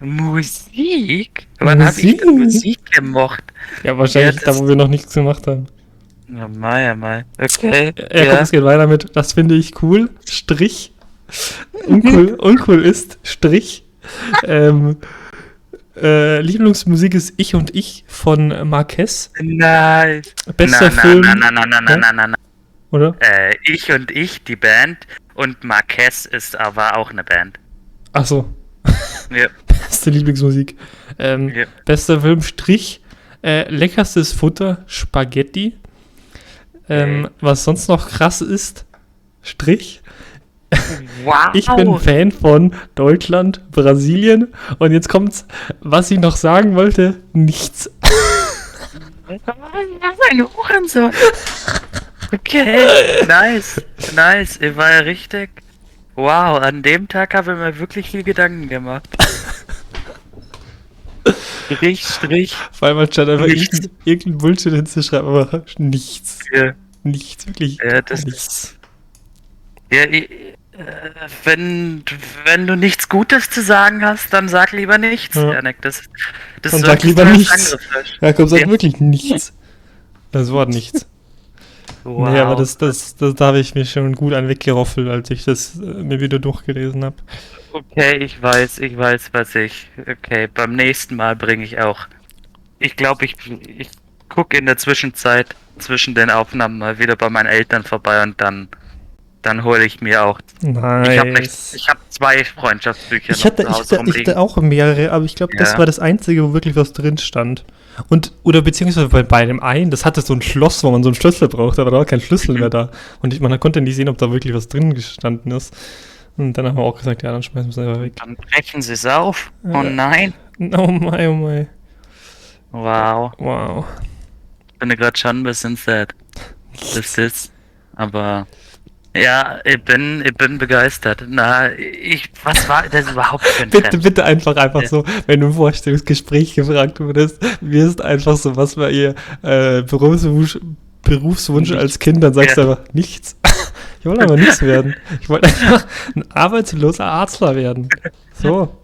Musik? Wann habe ich denn Musik? Gemocht? Ja, wahrscheinlich Ja, da, wo wir noch nichts gemacht haben. Ja, mal, ja, mal. Okay. Jakob, Ja. es geht weiter mit, das finde ich cool, Strich. Uncool, uncool ist, Strich. ähm, äh, Lieblingsmusik ist Ich und Ich von Marquez. Nein. Bester na, Film, Na, na, na, na, na, Ja? na, na, na. oder? Äh, ich und ich, die Band. Und Marquez ist aber auch eine Band. Achso, Ja. beste Lieblingsmusik. Ähm, Ja. Bester Film, Strich. Äh, leckerstes Futter, Spaghetti. Ähm, Okay. Was sonst noch krass ist, Strich. Wow. Ich bin Fan von Deutschland, Brasilien. Und jetzt kommt's, was ich noch sagen wollte, nichts. Was ein Hurensohn. Okay, nice, nice, ihr war ja richtig. Wow, an dem Tag habe ich mir wirklich viel Gedanken gemacht. Strich, Strich, Vor allem anstatt einfach Nichts. irgendein, Bullshit hinzuschreiben, aber nichts. ja, Nichts, wirklich. ja das nichts. ja, ich, äh, wenn, wenn du nichts Gutes zu sagen hast, dann sag lieber nichts, Ja. Janik. Das, das Dann sag lieber nichts. Jakob sagt Ja. wirklich nichts. Das Wort nichts. Wow. Nee, aber das, das, das, da habe ich mir schon gut an weggeroffelt, als ich das äh, mir wieder durchgelesen habe. Okay, ich weiß, ich weiß, was ich. Okay, beim nächsten Mal bringe ich auch. Ich glaube, ich, ich gucke in der Zwischenzeit zwischen den Aufnahmen mal wieder bei meinen Eltern vorbei und dann, dann hole ich mir auch. Nice. Ich habe hab zwei Freundschaftsbücher Ich hatte, noch ich, hatte, ich hatte auch mehrere, aber ich glaube, das Ja. war das Einzige, wo wirklich was drin stand. Und, oder beziehungsweise bei, bei dem einen, das hatte so ein Schloss, wo man so einen Schlüssel brauchte, aber da war kein Schlüssel mehr da. Und ich, man konnte nicht sehen, ob da wirklich was drin gestanden ist. Und dann haben wir auch gesagt, ja, dann schmeißen wir es einfach weg. Dann brechen sie es auf. Oh Ja. nein. Oh mein, oh mein. Wow. Wow. Ich bin gerade schon ein bisschen sad. Das ist. Aber. Ja, ich bin, ich bin begeistert. Na, ich, was war das überhaupt für ein Bitte, Trend? bitte einfach, einfach Ja. so, wenn du im Vorstellungsgespräch gefragt wurdest, wirst einfach so, was war ihr äh, Berufswunsch, Berufswunsch als Kind, dann sagst Ja. du einfach nichts. Ich wollte aber nichts werden. Ich wollte einfach ein arbeitsloser Arztler werden. So.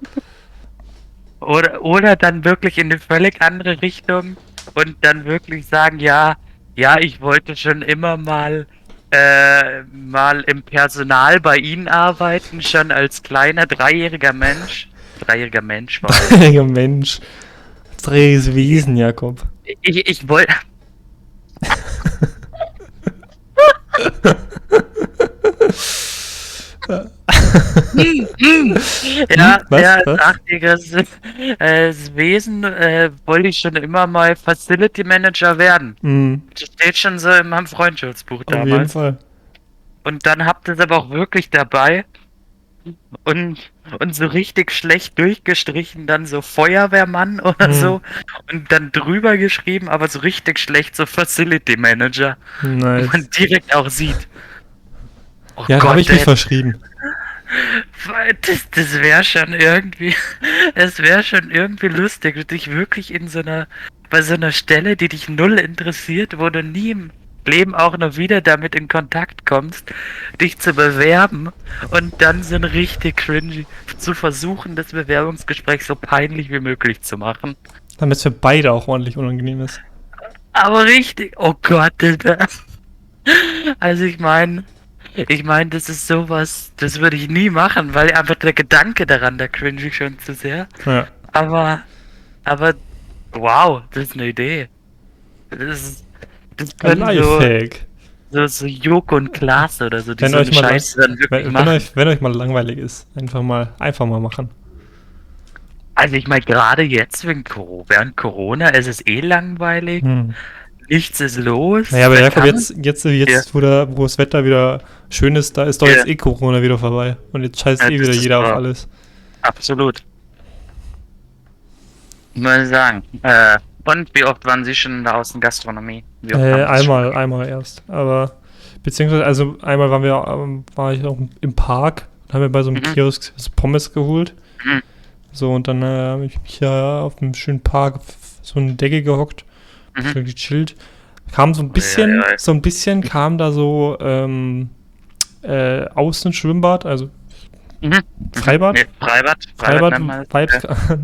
Oder, oder dann wirklich in eine völlig andere Richtung und dann wirklich sagen, ja, ja, ich wollte schon immer mal äh, mal im Personal bei Ihnen arbeiten, schon als kleiner dreijähriger Mensch. Dreijähriger Mensch war. Heiliger Mensch. Drehes Wesen, Jakob. Ich, ich wollte. ja, Hm, was, ja, was? achtjähriges äh, das Wesen äh, wollte ich schon immer mal Facility Manager werden. Mhm, Das steht schon so in meinem Freundschaftsbuch auf jeden damals. Fall. Und dann habt ihr es aber auch wirklich dabei. Und, und so richtig schlecht durchgestrichen, dann so Feuerwehrmann oder Mhm. so. Und dann drüber geschrieben, aber so richtig schlecht, so Facility Manager. Wo Nice. man direkt auch sieht. Oh Ja, da habe ich mich verschrieben. das, das wäre schon irgendwie, es wäre schon irgendwie lustig, dich wirklich in so einer, bei so einer Stelle, die dich null interessiert, wo du nie, im- Leben auch noch wieder damit in Kontakt kommst, dich zu bewerben und dann so ein richtig cringy zu versuchen, das Bewerbungsgespräch so peinlich wie möglich zu machen. Damit es für beide auch ordentlich unangenehm ist. Aber richtig, oh Gott, Alter. Also ich meine, ich meine, das ist sowas, das würde ich nie machen, weil einfach der Gedanke daran, da cringe ich schon zu sehr. Ja. Aber, aber, wow, das ist eine Idee. Das ist, das können so, so, so Joko und Klaas oder so, die Wenn so euch, mal, Scheiße dann wirklich wenn, wenn, machen. euch, wenn euch mal langweilig ist, einfach mal, einfach mal machen. Also ich meine, gerade jetzt wegen Corona, während Corona ist es eh langweilig, Hm. Nichts ist los. Naja, aber da Jakob, jetzt, jetzt, jetzt wo, der, wo das Wetter wieder schön ist, da ist doch Ja. jetzt eh Corona wieder vorbei. Und jetzt scheißt Ja, eh wieder jeder auf alles. Absolut. Muss ich sagen. Äh, und wie oft waren Sie schon in der Außengastronomie? Äh, einmal, schon- einmal erst. Aber, beziehungsweise, also einmal waren wir, ähm, war ich auch im Park, haben wir bei so einem Mhm. Kiosk Pommes geholt. Mhm. So, und dann äh, habe ich mich ja auf einem schönen Park auf so eine Decke gehockt, Mhm. so gechillt. Kam so ein bisschen, ja, ja. so ein bisschen kam da so ähm, äh, Außenschwimmbad, also Mhm. Freibad. Nee, Freibad. Freibad, es. Vibes, Ja,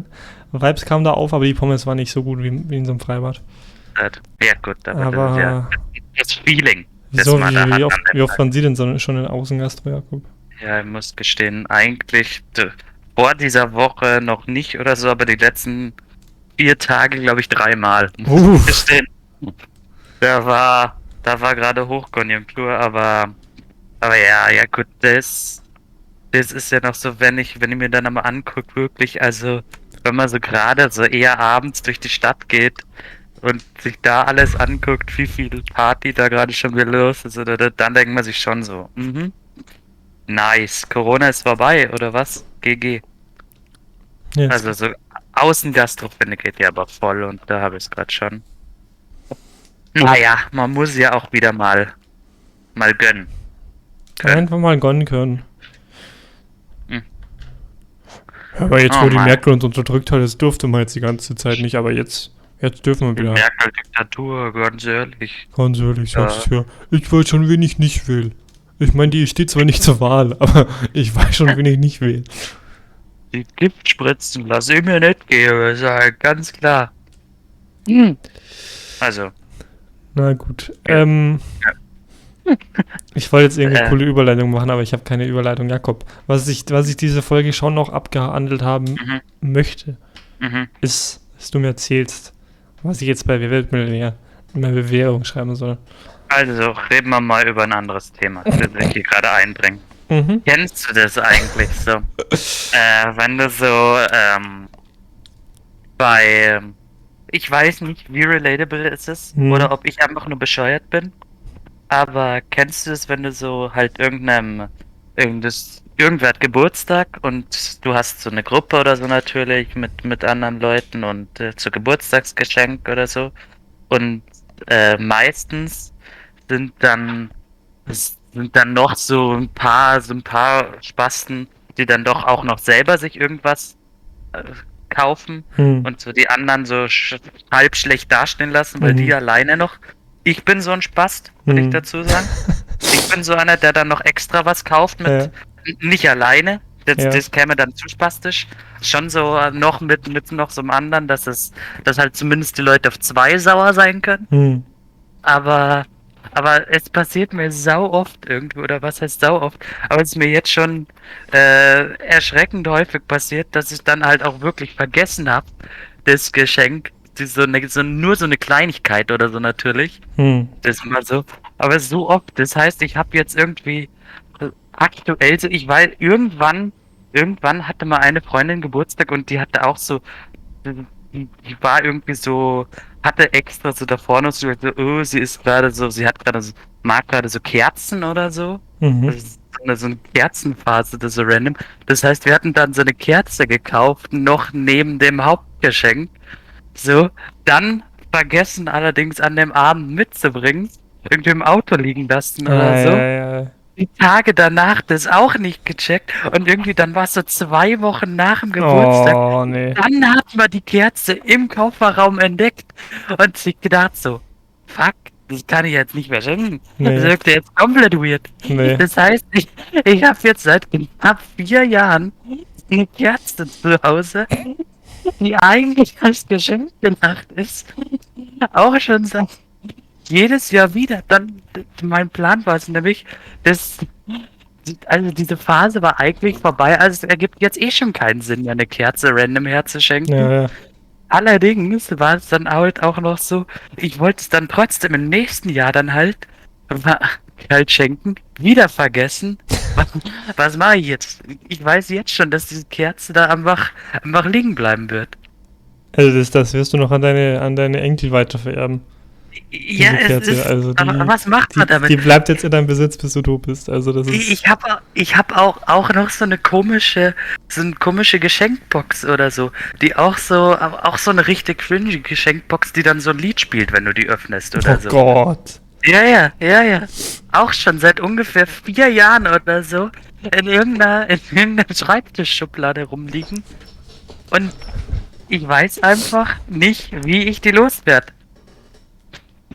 Vibes kamen da auf, aber die Pommes waren nicht so gut wie, wie in so einem Freibad. ja gut, aber, Aber das ja das Feeling. das wieso, man wie, wie, oft, wie oft waren Sie denn so, schon in Außengastro, Jakob? Ja, ich muss gestehen, eigentlich vor dieser Woche noch nicht oder so, aber die letzten vier Tage, glaube ich, dreimal. Uff. Da war, da war gerade Hochkonjunktur, aber, aber ja, ja gut, das, das ist ja noch so, wenn ich, wenn ich mir dann einmal angucke, wirklich, also, wenn man so gerade so eher abends durch die Stadt geht und sich da alles anguckt, wie viel Party da gerade schon wieder los ist, oder, da- dann denkt man sich schon so, mhm. Nice. Corona ist vorbei, oder was? GG. Ja, Also so Außengastro finde geht ja aber voll und da habe ich es gerade schon. Naja, man muss ja auch wieder mal mal gönnen. Können. einfach mal gönnen können. Hm. Aber jetzt, Oh wo die. Merkel uns unterdrückt hat, das durfte man jetzt die ganze Zeit nicht, aber jetzt, jetzt dürfen wir wieder. Merkel-Diktatur, ganz ehrlich. Ganz ehrlich, Ja. sagst du ja. Ich weiß schon, wen ich nicht will. Ich meine, die steht zwar nicht zur Wahl, aber ich weiß schon, wen ich nicht will. Die Giftspritzen lasse ich mir nicht geben, sag ganz klar. Hm. Also, Na gut. Ähm, ich wollte jetzt irgendeine Äh. coole Überleitung machen, aber ich habe keine Überleitung. Jakob, was ich, was ich diese Folge schon noch abgehandelt haben Mhm. möchte, mhm. ist, dass du mir erzählst, was ich jetzt bei Wer wird Millionär in meine Bewerbung schreiben soll. also reden wir mal über ein anderes Thema, das ich hier gerade einbringe. Mhm. Kennst du das eigentlich so? äh, wenn du so ähm, bei, ich weiß nicht, wie relatable ist es Hm. oder ob ich einfach nur bescheuert bin, aber kennst du es, wenn du so halt irgendeinem, irgendes, irgendwer hat Geburtstag und du hast so eine Gruppe oder so natürlich mit, mit anderen Leuten und äh, zu Geburtstagsgeschenk oder so und äh, meistens sind dann sind dann noch so ein paar, so ein paar Spasten, die dann doch auch noch selber sich irgendwas äh, kaufen Hm. und so die anderen so halb schlecht dastehen lassen, weil Mhm. die alleine noch. Ich bin so ein Spast, würde Mhm. ich dazu sagen. Ich bin so einer, der dann noch extra was kauft mit Ja. nicht alleine. Das, Ja. das käme dann zu spastisch. Schon so äh, noch mit, mit noch so einem anderen, dass es, dass halt zumindest die Leute auf zwei sauer sein können. Hm. Aber, aber es passiert mir sau oft irgendwo, oder was heißt sau oft, aber es ist mir jetzt schon äh, erschreckend häufig passiert, dass ich dann halt auch wirklich vergessen habe, das Geschenk, die so eine, so, nur so eine Kleinigkeit oder so natürlich, Hm. das ist mal so, aber so oft, das heißt, ich habe jetzt irgendwie äh, aktuell so, ich weiß, irgendwann, irgendwann hatte mal eine Freundin Geburtstag und die hatte auch so, die, die war irgendwie so, hatte extra so da vorne so, oh, sie ist gerade so, sie hat gerade so, mag gerade so Kerzen oder so. Das Mhm. ist so eine, so eine Kerzenphase, das ist so random. Das heißt, wir hatten dann so eine Kerze gekauft, noch neben dem Hauptgeschenk. So, dann vergessen allerdings an dem Abend mitzubringen, irgendwie im Auto liegen lassen oder Ah, so. ja, ja. Die Tage danach das auch nicht gecheckt und irgendwie dann war es so zwei Wochen nach dem Geburtstag. Oh, nee. Dann hat man die Kerze im Kofferraum entdeckt und sich gedacht so, fuck, das kann ich jetzt nicht mehr schenken. Nee. Das wirkt ja jetzt komplett weird. Nee. Das heißt, ich, ich habe jetzt seit knapp vier Jahren eine Kerze zu Hause, die eigentlich als Geschenk gemacht ist. Auch schon seit jedes Jahr wieder. Dann, mein Plan war es nämlich, das, also diese Phase war eigentlich vorbei. Also es ergibt jetzt eh schon keinen Sinn, mir eine Kerze random herzuschenken. Ja, ja. Allerdings war es dann halt auch noch so, ich wollte es dann trotzdem im nächsten Jahr dann halt, halt schenken, wieder vergessen. Was, was mache ich jetzt? Ich weiß jetzt schon, dass diese Kerze da einfach, einfach liegen bleiben wird. Also das, das wirst du noch an deine, an deine Enkel weitervererben. Ja, es ist, also die- aber was macht Die, man damit? die bleibt jetzt in deinem Besitz, bis du tot bist. Also das ist. Ich, habe ich hab auch, auch noch so eine komische, so eine komische Geschenkbox oder so, die auch so, auch so eine richtig cringy Geschenkbox, die dann so ein Lied spielt, wenn du die öffnest oder oh so. Gott. Ja, ja, ja, ja. Auch schon seit ungefähr vier Jahren oder so in irgendeiner, in irgendeiner Schreibtischschublade rumliegen. Und ich weiß einfach nicht, wie ich die loswerde.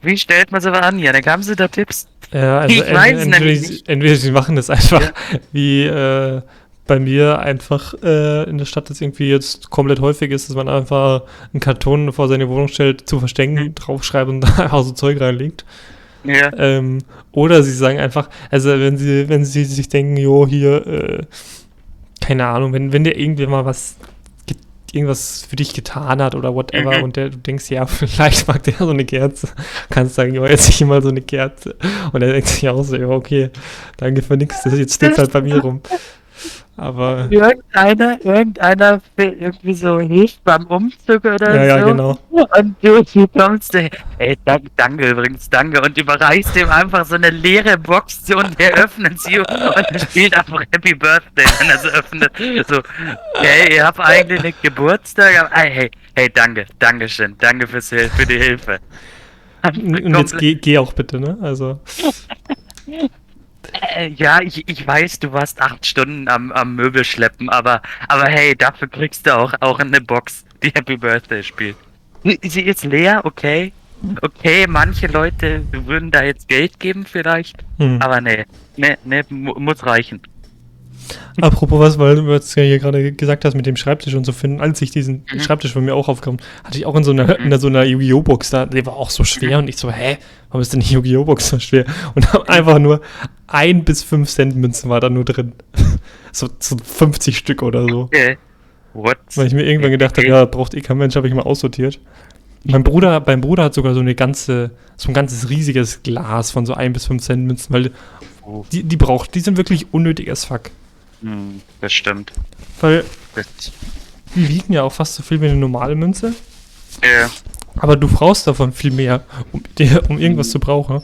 Wie stellt man sowas an, Janik? Haben Sie da Tipps? Ja, also Ich weiß entweder, nämlich sie- nicht. entweder sie machen das einfach wie äh, bei mir einfach äh, in der Stadt das irgendwie jetzt komplett häufig ist, dass man einfach einen Karton vor seine Wohnung stellt, zu verstecken, Mhm. draufschreibt und da einfach so Zeug reinlegt. Ja. Ähm, oder sie sagen einfach, also wenn sie, wenn sie sich denken, jo, hier, äh, keine Ahnung, wenn, wenn der irgendwer mal was irgendwas für dich getan hat oder whatever Mhm. und der, du denkst, ja, vielleicht mag der so eine Kerze, kannst sagen, jo, jetzt ich mal so eine Kerze. Und er denkt sich auch so, ja, okay, danke für nichts, das jetzt steht halt bei mir rum. Aber, Irgendeiner, irgendeiner irgendwie so hilft beim Umzug oder ja, ja, so. genau. Und du, du kommst, ey, danke, danke übrigens, danke. Und überreichst ihm einfach so eine leere Box und der öffnet sie und spielt einfach Happy Birthday, wenn er sie öffnet. So, hey, ihr habt eigentlich einen Geburtstag. aber- Ey, hey, hey, danke, danke schön, danke fürs, für die Hilfe. Und jetzt geh, geh auch bitte, ne? Also, Äh, ja, ich, ich weiß, du warst acht Stunden am, am Möbel schleppen, aber, aber hey, dafür kriegst du auch, auch eine Box, die Happy Birthday spielt. Sie ist leer, okay. Okay, manche Leute würden da jetzt Geld geben vielleicht, hm. aber nee, nee, nee, mu muss reichen. Apropos was, weil du jetzt ja hier gerade gesagt hast mit dem Schreibtisch und so finden, als ich diesen Mhm. Schreibtisch von mir auch aufkam, hatte ich auch in so einer, in so einer Yu-Gi-Oh! Box da, der war auch so schwer und ich so, hä, warum ist denn die Yu-Gi-Oh! Box so schwer? Und hab einfach nur ein bis fünf Cent Münzen war da nur drin. so, so 50 Stück oder so. Okay. What? Weil ich mir irgendwann gedacht habe, ja, braucht eh kein Mensch, habe ich mal aussortiert. Mein Bruder, mein Bruder hat sogar so eine ganze, so ein ganzes riesiges Glas von so ein bis fünf Cent Münzen, weil Oh, die, die braucht, die sind wirklich unnötig as fuck. Hm, das stimmt. Weil Das, die wiegen ja auch fast so viel wie eine normale Münze. äh, Aber du brauchst davon viel mehr, um, dir, um irgendwas zu brauchen.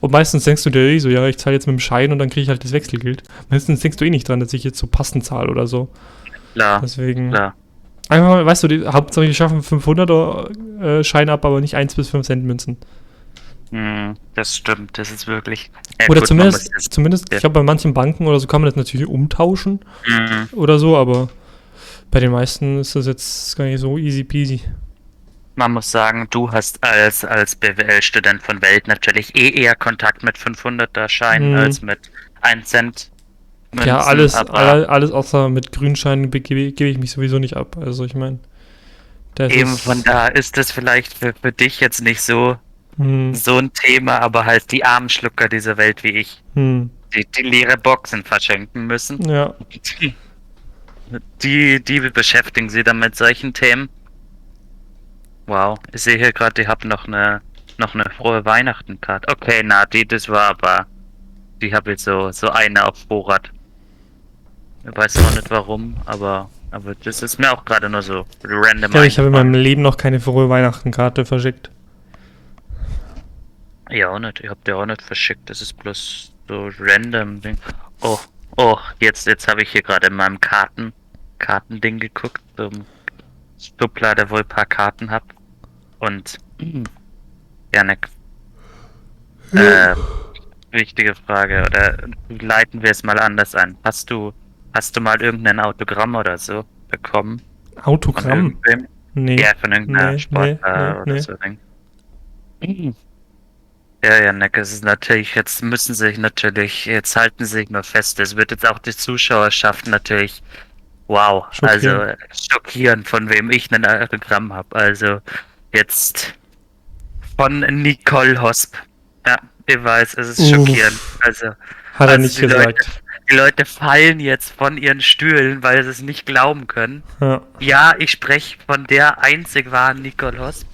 Und meistens denkst du dir eh so, ja, ich zahle jetzt mit dem Schein und dann kriege ich halt das Wechselgeld. Meistens denkst du eh nicht dran, dass ich jetzt so passend zahle oder so. klar, Deswegen, klar. einfach mal, weißt du, die, Hauptsache, die schaffen 500 äh, Schein ab, aber nicht 1 bis 5 Cent Münzen. Hm, das stimmt, das ist wirklich. Ja, Oder gut, zumindest, zumindest ja. ich glaube, bei manchen Banken oder so kann man das natürlich umtauschen Hm, oder so, aber bei den meisten ist das jetzt gar nicht so easy peasy. Man muss sagen, du hast als, als BWL-Student von Welt natürlich eh eher Kontakt mit 500er Scheinen Mhm. als mit 1 Cent. Münzen, ja, alles, aber alle- alles außer mit Grünscheinen be- gebe gebe ich mich sowieso nicht ab. Also ich meine, eben von da ist das vielleicht für, für dich jetzt nicht so, hm, so ein Thema, aber halt die armen Schlucker dieser Welt wie ich, hm, die, die leere Boxen verschenken müssen, ja, die, die beschäftigen sie dann mit solchen Themen. Wow, ich sehe hier gerade, die haben noch eine, noch eine frohe Weihnachten-Karte. Okay, na, die, das war aber, die habe ich so, so eine auf Vorrat. Ich weiß auch nicht warum, aber, aber das ist mir auch gerade nur so random. ja ich habe in meinem Leben noch keine frohe Weihnachten-Karte verschickt. Ja, auch nicht. Ich hab dir auch nicht verschickt. Das ist bloß so random Ding. Oh, oh, jetzt, jetzt habe ich hier gerade in meinem Karten, Kartending geguckt, so ein Schublade, wo ich ein paar Karten hab. Und, Janek, äh, wichtige Frage, oder leiten wir es mal anders an. Hast du, hast du mal irgendein Autogramm oder so bekommen? Von Autogramm? irgendwem? Nee. Ja, von irgendeiner Nee, Sportler nee, nee, oder nee. so. Ding. Ja, ja, Nick, es ist natürlich, jetzt müssen sie sich natürlich, jetzt halten sie sich nur fest. Es wird jetzt auch die Zuschauerschaft natürlich, wow, Schockieren. also schockieren, von wem ich ein Autogramm habe. Also jetzt von Nicole Hosp. Ja, ich weiß, es ist schockierend. Also Hat er Also nicht die Leute- gesagt. die Leute fallen jetzt von ihren Stühlen, weil sie es nicht glauben können. Ja. Ja, ich spreche von der einzig wahren Nicole Hosp.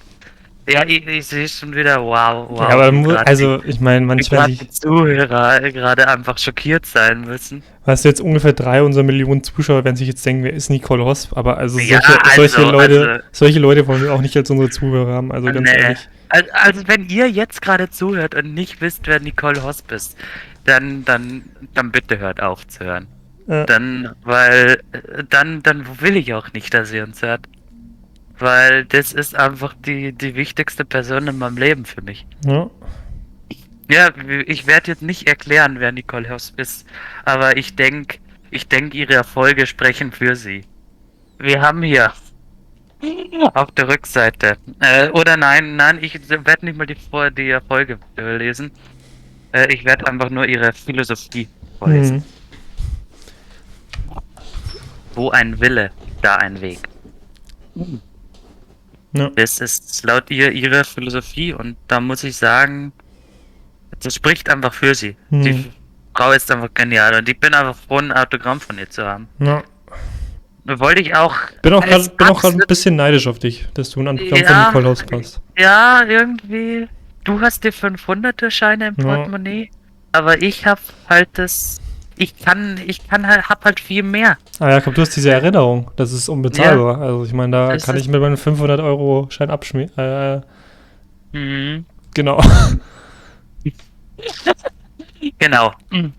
Ja, ich, ich sehe schon wieder, wow, wow. ja, aber mu- grad also ich meine, manchmal, gerade die Zuhörer gerade einfach schockiert sein müssen. weißt du, jetzt ungefähr drei unserer Millionen Zuschauer werden sich jetzt denken, wer ist Nicole Hosp? Aber also Ja, solche, also, solche Leute, also- solche Leute wollen wir auch nicht als unsere Zuhörer haben, also ganz Nee. ehrlich. Also, also wenn ihr jetzt gerade zuhört und nicht wisst, wer Nicole Hosp ist, dann, dann, dann bitte hört auf zu hören. Ja. Dann, weil, äh, dann, dann will ich auch nicht, dass ihr uns hört. Weil das ist einfach die, die wichtigste Person in meinem Leben für mich. Ja. Ja, ich werde jetzt nicht erklären, wer Nicole Hosp ist, aber ich denke, ich denke, ihre Erfolge sprechen für sie. Wir haben hier auf der Rückseite, äh, oder nein, nein, ich werde nicht mal die, Vor- die Erfolge lesen. Äh, ich werde einfach nur ihre Philosophie vorlesen. Mhm. Wo ein Wille, da ein Weg. Ja. Das ist laut ihr ihre Philosophie und da muss ich sagen, das spricht einfach für sie. Mhm. Die Frau ist einfach genial und ich bin einfach froh, ein Autogramm von ihr zu haben. ja. Wollte ich auch. Bin auch gerade bin auch grad ein bisschen neidisch auf dich, dass du ein Autogramm Ja. von Nicole Hosp hast. Ja, irgendwie. Du hast die 500er Scheine im Ja. Portemonnaie, aber ich hab halt das. Ich kann, ich kann halt, hab halt viel mehr. Ah ja, komm, du hast diese Erinnerung, das ist unbezahlbar. Also ich meine, da Das kann ich mit meinem 500 Euro Schein abschmieren. Äh, Mhm. genau. Genau.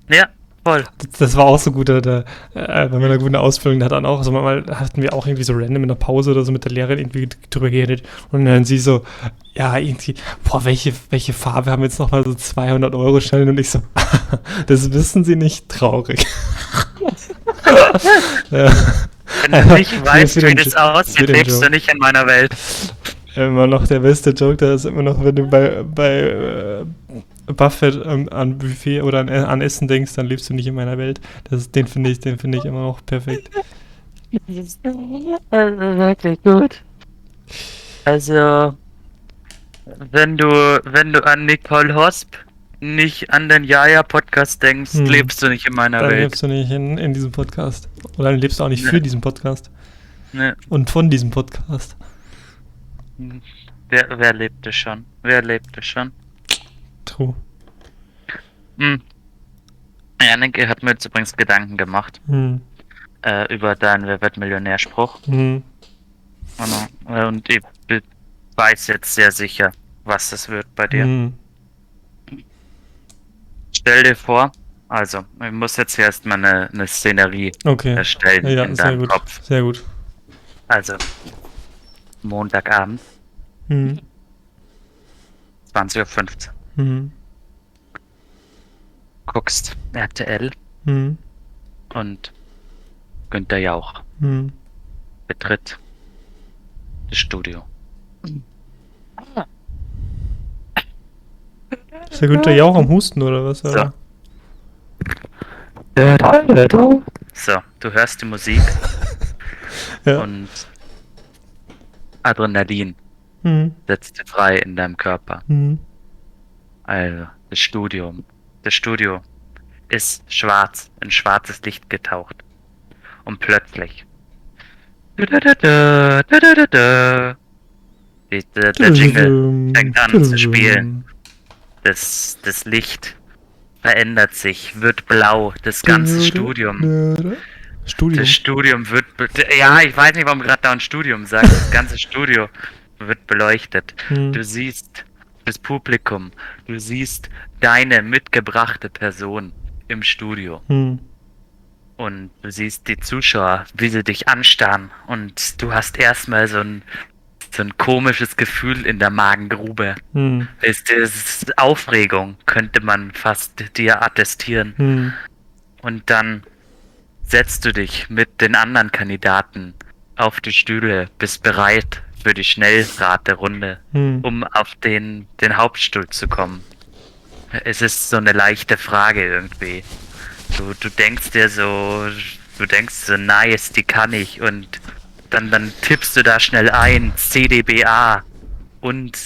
Ja, voll. Das, das war auch so gut, da, da, äh, wenn man eine gute Ausbildung hat, dann auch, also manchmal hatten wir auch irgendwie so random in der Pause oder so mit der Lehrerin irgendwie drüber geredet und dann sie so, ja, irgendwie, boah, welche, welche Farbe haben jetzt nochmal so 200 Euro Scheine und ich so, das wissen sie nicht, traurig. ja, Wenn du nicht weißt, wie das aussieht, lebst du nicht in meiner Welt. immer noch der beste Joke, da ist immer noch, wenn du bei, bei äh, Buffett ähm, an Buffet oder an, an Essen denkst, dann lebst du nicht in meiner Welt. Das, den finde ich, den finde ich immer noch perfekt. Also wirklich gut. Also, wenn du, wenn du an Nicole Hosp nicht an den Jaja-Podcast denkst, Hm. lebst du nicht in meiner Dann Welt. lebst du nicht in, in diesem Podcast. Oder dann lebst du auch nicht für Nee. diesen Podcast. Ne, Und von diesem Podcast. wer, wer lebte schon? Wer lebte schon? True. Hm. Janik hat mir jetzt übrigens Gedanken gemacht Hm. äh, über deinen Wer wird Millionär-Spruch. Hm. Genau. Äh, Und ich weiß jetzt sehr sicher, was das wird bei dir. Hm. Stell dir vor, also, ich muss jetzt erstmal eine, eine Szenerie Okay. erstellen Ja, in deinem gut. Kopf. Sehr gut. Also, Montagabend, Hm. 20.15 Uhr. Hm. Guckst RTL Hm. und Günther Jauch Hm. betritt das Studio. Ist der Günther Jauch am Husten oder was? Oder? So, du hörst die Musik Ja. und Adrenalin Hm. setzt frei in deinem Körper. Hm. Also, das Studium. Das Studio ist schwarz, in schwarzes Licht getaucht. Und plötzlich. Die, der, der Jingle fängt an zu spielen. Das, das Licht verändert sich, wird blau. Das ganze Studium. Studium. Das Studium wird. Ja, ich weiß nicht, warum gerade da ein Studium sagt. Das ganze Studio wird beleuchtet. Hm. Du siehst das Publikum. Du siehst deine mitgebrachte Person im Studio. Hm. Und du siehst die Zuschauer, wie sie dich anstarren. Und du hast erstmal so ein, so ein komisches Gefühl in der Magengrube. Hm. Ist das Aufregung, könnte man fast dir attestieren. Hm. Und dann setzt du dich mit den anderen Kandidaten auf die Stühle, bist bereit für die Schnellraterunde, Hm. um auf den, den Hauptstuhl zu kommen. es ist so eine leichte Frage irgendwie. Du, du denkst dir so, du denkst so, nice, die kann ich und dann, dann tippst du da schnell ein, CDBA und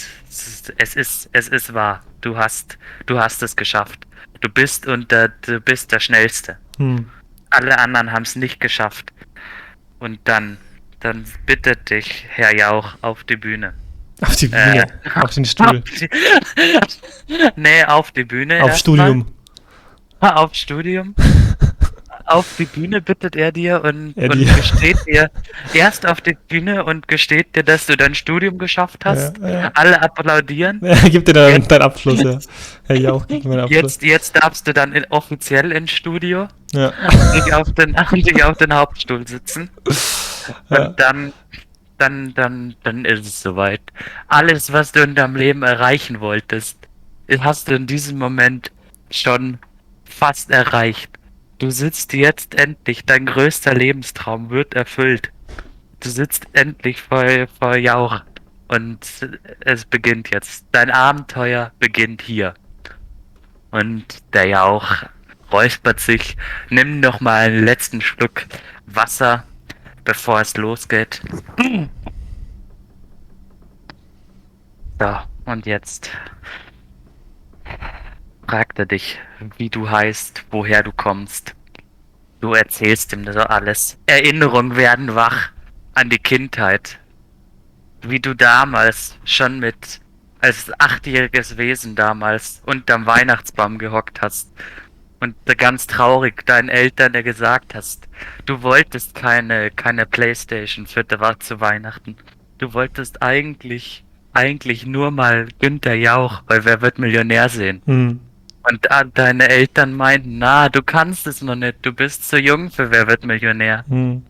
es ist, es ist wahr. Du hast, du hast es geschafft. Du bist und der, du bist der Schnellste. Hm. Alle anderen haben es nicht geschafft. Und dann, dann bittet dich Herr Jauch auf die Bühne. Auf die Bühne, Äh, auf den Stuhl, Auf die, nee, auf die Bühne. auf. Studium. Auf Studium. auf die Bühne bittet er dir und, Er und dir. gesteht dir erst auf die Bühne und gesteht dir, dass du dein Studium geschafft hast. Ja, ja. Alle applaudieren. Gib dir dann deinen Abschluss, ja. Herr Jauch, gib mir Abschluss. Jetzt, jetzt darfst du dann in, offiziell ins Studio Ja. und dich auf den, und dich auf den Hauptstuhl sitzen. Ja. Und dann, dann, dann, dann ist es soweit. Alles, was du in deinem Leben erreichen wolltest, hast du in diesem Moment schon fast erreicht. Du sitzt jetzt endlich, dein größter Lebenstraum wird erfüllt. Du sitzt endlich vor, vor Jauch und es beginnt jetzt. Dein Abenteuer beginnt hier. Und der Jauch räuspert sich, nimm noch mal einen letzten Schluck Wasser, bevor es losgeht. So, und jetzt fragt er dich, wie du heißt, woher du kommst. Du erzählst ihm so alles. Erinnerungen werden wach an die Kindheit. Wie du damals schon mit als achtjähriges Wesen damals unterm Weihnachtsbaum gehockt hast und ganz traurig deinen Eltern ja gesagt hast, du wolltest keine keine Playstation für war zu Weihnachten. Du wolltest eigentlich eigentlich nur mal Günther Jauch bei Wer wird Millionär sehen. Hm. Und ah, deine Eltern meinten, na, du kannst es noch nicht, du bist zu jung für Wer wird Millionär. Hm.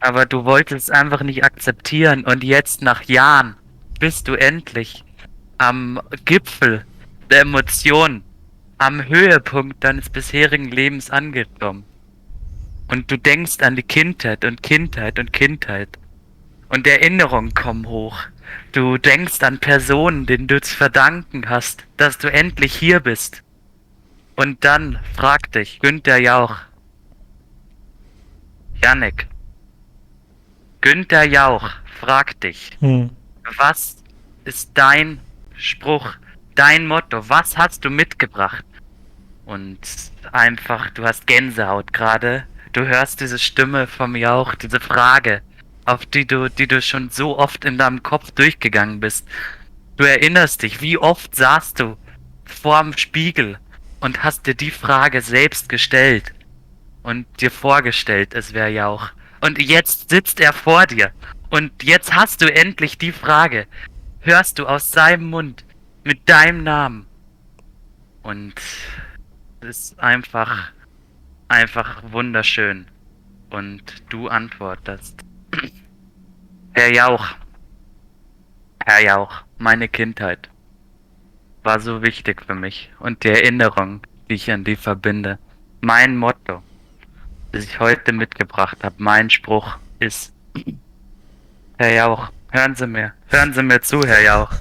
Aber du wolltest es einfach nicht akzeptieren und jetzt nach Jahren bist du endlich am Gipfel der Emotionen, am Höhepunkt deines bisherigen Lebens angekommen. Und du denkst an die Kindheit und Kindheit und Kindheit. Und Erinnerungen kommen hoch. Du denkst an Personen, denen du zu verdanken hast, dass du endlich hier bist. Und dann fragt dich Günther Jauch. Janik. Günther Jauch fragt dich, Hm. was ist dein Spruch, dein Motto? Was hast du mitgebracht? Und einfach, du hast Gänsehaut gerade. Du hörst diese Stimme vom Jauch, diese Frage, auf die du, die du schon so oft in deinem Kopf durchgegangen bist. Du erinnerst dich, wie oft saßt du vorm Spiegel und hast dir die Frage selbst gestellt und dir vorgestellt, es wäre Jauch. Und jetzt sitzt er vor dir. Und jetzt hast du endlich die Frage. Hörst du aus seinem Mund mit deinem Namen. Und ist einfach, einfach wunderschön. Und du antwortest. Herr Jauch. Herr Jauch, meine Kindheit war so wichtig für mich und die Erinnerung, die ich an die verbinde. Mein Motto, das ich heute mitgebracht habe, mein Spruch ist, Herr Jauch, hören Sie mir, hören Sie mir zu, Herr Jauch.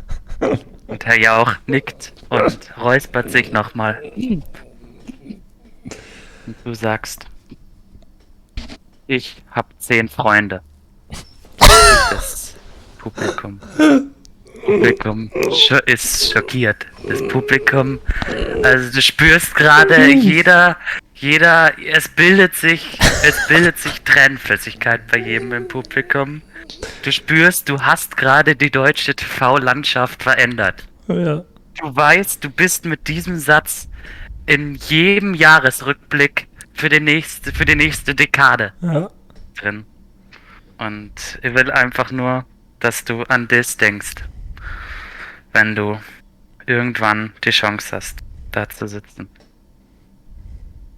Und Herr Jauch nickt und räuspert sich nochmal. Du sagst, ich habe zehn Freunde. Das Publikum. Publikum ist schockiert. Das Publikum, also du spürst gerade, jeder, jeder, es bildet sich, es bildet sich Tränenflüssigkeit bei jedem im Publikum. Du spürst, du hast gerade die deutsche TV-Landschaft verändert. Ja. Du weißt, du bist mit diesem Satz in jedem Jahresrückblick für die nächste, für die nächste Dekade Ja. drin. Und ich will einfach nur, dass du an das denkst, wenn du irgendwann die Chance hast, da zu sitzen.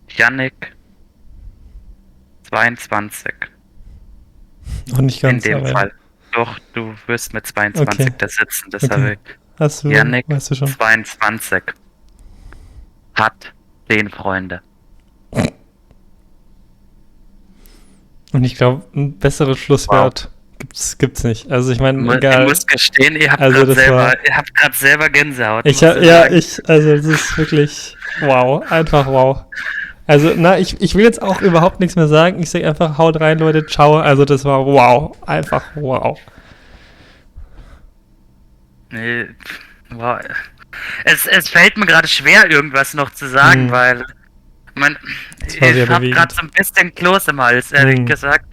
Yannick 22 Noch nicht in ganz, dem aber ja. Fall. Doch, du wirst mit 22 Okay. da sitzen, das Okay. habe ich. Hast du, Yannick weißt du schon. 22 hat zehn Freunde. Und ich glaube, ein besseres Schlusswort gibt's, gibt's nicht. Also ich meine, Ich egal. muss gestehen, ihr habt Also gerade selber, war- ihr habt grad selber Gänsehaut. Ich hab, ja, sagen. ich, also es ist wirklich wow, einfach wow. Also, na, ich, ich will jetzt auch überhaupt nichts mehr sagen. Ich sage einfach, haut rein, Leute, ciao. Also das war wow, einfach wow. Nee, wow. Es, es fällt mir gerade schwer, irgendwas noch zu sagen, Hm. weil man, ich habe gerade so ein bisschen Kloß im Hals, ehrlich Hm. gesagt.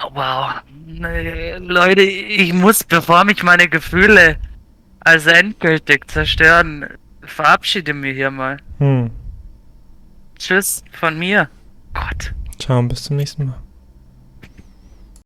Oh, wow. Leute, ich muss, bevor mich meine Gefühle also endgültig zerstören, verabschiede mich hier mal. Hm. Tschüss von mir. Gott. Ciao, bis zum nächsten Mal.